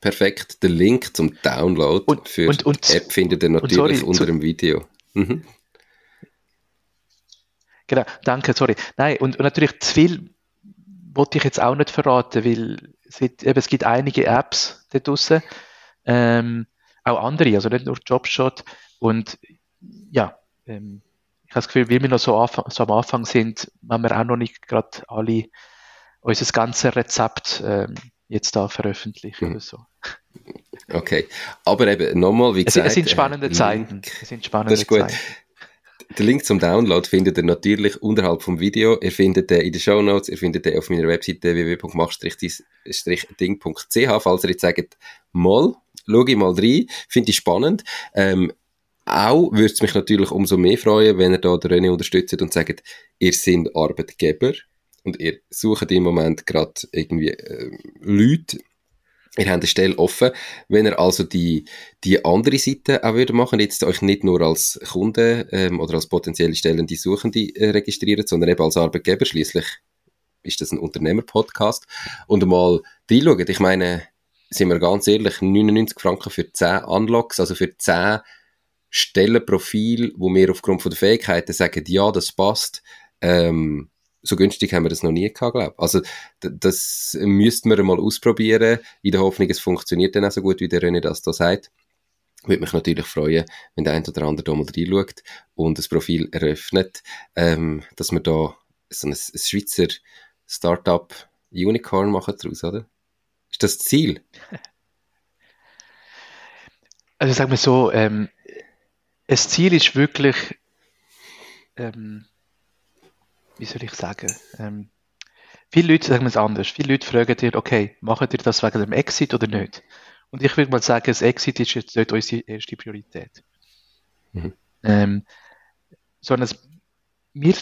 A: Perfekt. Der Link zum Download
C: Und-
A: für
C: und- und-
A: die App findet ihr natürlich
C: sorry,
A: unter dem Video. Mhm.
C: Genau, danke, sorry. Nein, und, und natürlich zu viel wollte ich jetzt auch nicht verraten, weil es, wird, eben, es gibt einige Apps da draussen, ähm, auch andere, also nicht nur Jobshot. Und ja, ähm, ich habe das Gefühl, weil wir noch so, anfang, so am Anfang sind, haben wir auch noch nicht gerade alle unser ganzes Rezept ähm, jetzt da veröffentlichen
A: Mhm.
C: oder so.
A: Okay. Aber eben, nochmal, wie
C: Es,
A: gesagt.
C: es sind spannende
A: äh,
C: Zeiten. Es sind spannende
A: Das ist gut.
C: Zeiten.
A: Den Link zum Download findet ihr natürlich unterhalb vom Video. Ihr findet den in den Show Notes. Ihr findet den auf meiner Webseite www.mach-ding.ch. Falls ihr jetzt sagt, mal, schau ich mal rein. Finde ich spannend. Ähm, auch würde es mich natürlich umso mehr freuen, wenn ihr da den René unterstützt und sagt, ihr seid Arbeitgeber und ihr sucht im Moment gerade irgendwie äh, Leute, Ihr habt eine Stelle offen. Wenn ihr also die, die andere Seite auch würde machen, jetzt euch nicht nur als Kunde ähm, oder als potenzielle Stellende Suchende äh, registrieren, sondern eben als Arbeitgeber. Schließlich ist das ein Unternehmer-Podcast. Und mal reinschauen. Ich meine, sind wir ganz ehrlich, 99 Franken für 10 Unlocks, also für 10 Stellenprofil, wo wir aufgrund von der Fähigkeiten sagen, ja, das passt. Ähm, so günstig haben wir das noch nie gehabt, glaube ich. Also, das müssten wir mal ausprobieren, in der Hoffnung, es funktioniert dann auch so gut, wie der René das da sagt. Würde mich natürlich freuen, wenn der ein oder andere da mal reinschaut und das Profil eröffnet, ähm, dass wir da so ein, ein Schweizer Startup Unicorn machen daraus, oder? Ist das das Ziel?
C: Also sagen wir so, ähm, das Ziel ist wirklich, ähm, wie soll ich sagen, ähm, viele Leute sagen es anders. Viele Leute fragen dir, okay, machen ihr das wegen dem Exit oder nicht? Und ich würde mal sagen, das Exit ist jetzt nicht unsere erste Priorität.
A: Mhm.
C: Ähm, sondern es, wir,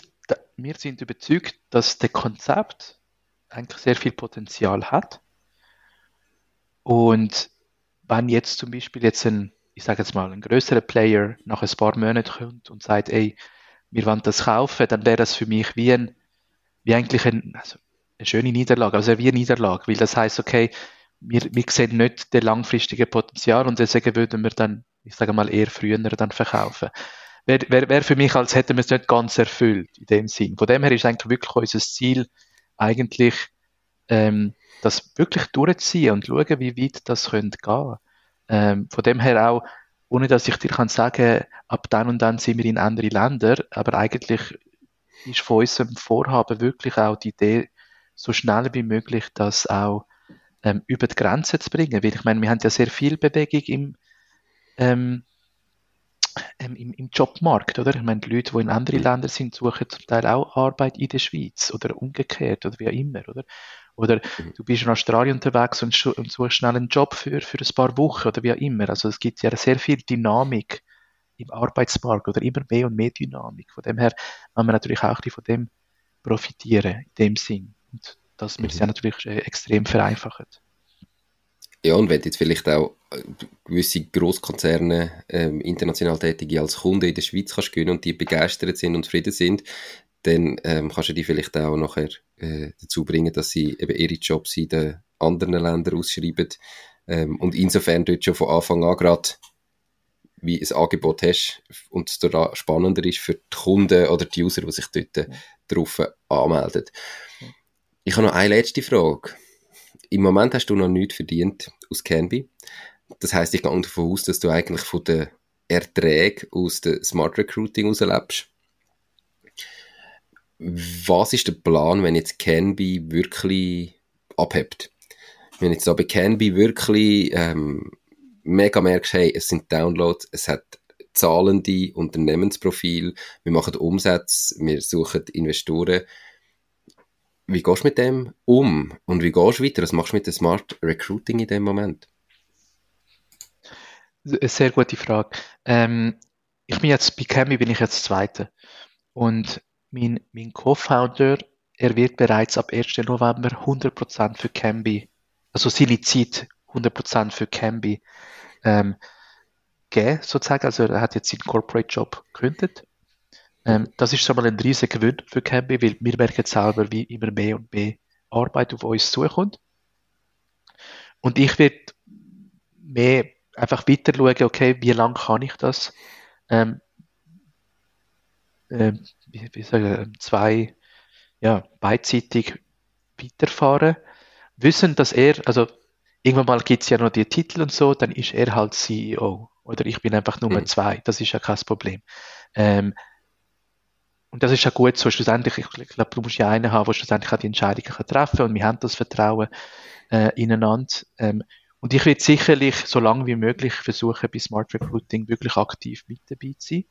C: wir sind überzeugt, dass das Konzept eigentlich sehr viel Potenzial hat. Und wenn jetzt zum Beispiel jetzt ein, ich sage jetzt mal, ein größerer Player nach ein paar Monaten kommt und sagt, ey, wir wollen das kaufen, dann wäre das für mich wie ein, wie eigentlich ein, also eine schöne Niederlage, also wie eine Niederlage, weil das heißt, okay, wir, wir sehen nicht das langfristige Potenzial und deswegen würden wir dann, ich sage mal, eher früher dann verkaufen. Wäre wär, wär für mich, als hätten wir es nicht ganz erfüllt, in dem Sinn. Von dem her ist eigentlich wirklich unser Ziel, eigentlich ähm, das wirklich durchziehen und schauen, wie weit das könnte gehen. Ähm, von dem her auch, ohne dass ich dir kann sagen, ab dann und dann sind wir in andere Länder, aber eigentlich ist von unserem Vorhaben wirklich auch die Idee, so schnell wie möglich das auch ähm, über die Grenze zu bringen. Weil ich meine, wir haben ja sehr viel Bewegung im, ähm, ähm, im, im Jobmarkt, oder? Ich meine, die Leute, die in anderen Ländern sind, suchen zum Teil auch Arbeit in der Schweiz oder umgekehrt oder wie auch immer, oder? Oder du bist in Australien unterwegs und, und suchst schnell einen Job für, für ein paar Wochen oder wie auch immer. Also es gibt ja sehr viel Dynamik im Arbeitsmarkt oder immer mehr und mehr Dynamik. Von dem her kann man natürlich auch von dem profitieren, in dem Sinn. Und das wird es ja mhm. natürlich äh, extrem vereinfacht.
A: Ja, und wenn jetzt vielleicht auch äh, gewisse Großkonzerne ähm, international tätige als Kunde in der Schweiz kannst gewinnen und die begeistert sind und zufrieden sind, dann ähm, kannst du die vielleicht auch nachher äh, dazu bringen, dass sie eben ihre Jobs in den anderen Ländern ausschreiben ähm, und insofern dort schon von Anfang an gerade wie ein Angebot hast und es spannender ist für die Kunden oder die User, die sich dort ja. drauf anmelden. Ich habe noch eine letzte Frage. Im Moment hast du noch nichts verdient aus Canby. Das heißt, ich gehe davon aus, dass du eigentlich von den Erträgen aus dem Smart Recruiting auslebst. Was ist der Plan, wenn jetzt Canby wirklich abhebt? Wenn jetzt da bei Canby wirklich ähm, mega merkst, hey, es sind Downloads, es hat zahlende Unternehmensprofil, wir machen Umsätze, wir suchen Investoren. Wie gehst du mit dem um? Und wie gehst du weiter? Was machst du mit dem Smart Recruiting in dem Moment?
C: Sehr gute Frage. Ähm, ich bin jetzt bei Cami bin ich jetzt Zweite. Und mein, mein Co-Founder, er wird bereits ab 1. November 100% für Cambi, also Zeit 100% für Cambi ähm, geben, sozusagen. Also er hat jetzt seinen Corporate Job gekündigt. Ähm, das ist schon mal ein riesiger Gewinn für Cambi, weil wir merken selber, wie immer mehr und mehr Arbeit auf uns zukommt. Und ich werde mehr einfach weiter schauen, okay, wie lange kann ich das? Ähm, äh, wie, wie sagen, zwei, ja, beidseitig weiterfahren. Wissen, dass er, also irgendwann mal gibt es ja noch die Titel und so, dann ist er halt CEO. Oder ich bin einfach Nummer mhm. zwei. Das ist ja kein Problem. Ähm, und das ist ja gut so. Schlussendlich, ich, ich glaube, du musst ja einen haben, der schlussendlich auch die Entscheidungen kann treffen und wir haben das Vertrauen äh, ineinander. Ähm, und ich werde sicherlich so lange wie möglich versuchen, bei Smart Recruiting wirklich aktiv mit dabei zu sein.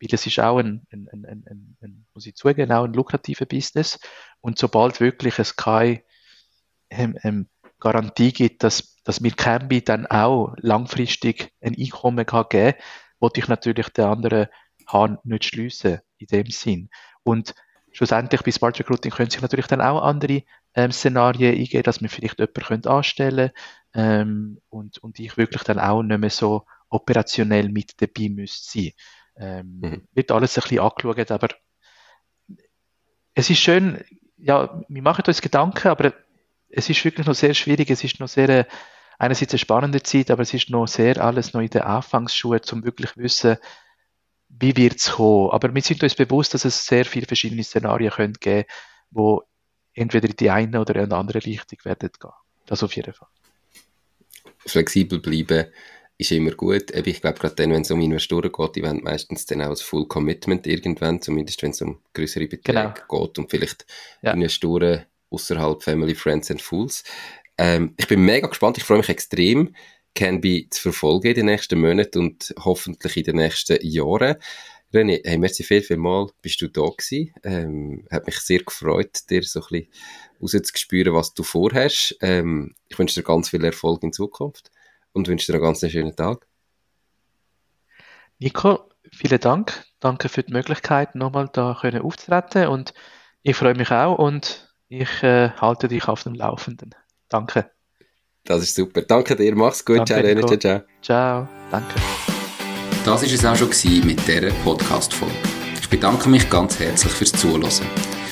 C: Weil es ist auch ein, ein, ein, ein, ein muss ich zugeben, auch ein lukrativer Business. Und sobald wirklich es keine ähm, ähm, Garantie gibt, dass, dass mir Cambi dann auch langfristig ein Einkommen kann geben kann, wollte ich natürlich den anderen Hahn nicht schliessen, in dem Sinn. Und schlussendlich bei Smart Recruiting können sich natürlich dann auch andere ähm, Szenarien eingehen, dass wir vielleicht jemanden anstellen ähm, und, und ich wirklich dann auch nicht mehr so operationell mit dabei müsste sein. Ähm, mhm. Wird alles ein bisschen angeschaut, aber es ist schön, ja, wir machen uns Gedanken, aber es ist wirklich noch sehr schwierig. Es ist noch sehr, äh, einerseits eine spannende Zeit, aber es ist noch sehr alles noch in den Anfangsschuhen, um wirklich zu wissen, wie wird es kommen. Aber wir sind uns bewusst, dass es sehr viele verschiedene Szenarien können geben wo entweder in die eine oder in die andere Richtung werden gehen. Das auf jeden Fall.
A: Flexibel bleiben ist immer gut. Ich glaube, gerade dann, wenn es um Investoren geht, die wollen meistens dann auch ein Full Commitment irgendwann, zumindest wenn es um größere Beträge genau. geht und vielleicht ja. Investoren außerhalb Family, Friends and Fools. Ähm, ich bin mega gespannt, ich freue mich extrem, Canby zu verfolgen in den nächsten Monaten und hoffentlich in den nächsten Jahren. René, hey, merci viel, viel mal, bist du da gewesen. Ähm, hat mich sehr gefreut, dir so ein bisschen rauszuspüren, was du vorhast. Ähm, ich wünsche dir ganz viel Erfolg in Zukunft und wünsche dir einen ganz schönen Tag.
C: Nico, vielen Dank. Danke für die Möglichkeit, nochmal da können aufzutreten und ich freue mich auch und ich äh, halte dich auf dem Laufenden. Danke.
A: Das ist super. Danke dir. Mach's gut.
C: Danke, ciao, René. Ciao, ciao. Ciao. Danke.
B: Das war es auch schon mit dieser Podcast-Folge. Ich bedanke mich ganz herzlich fürs Zuhören.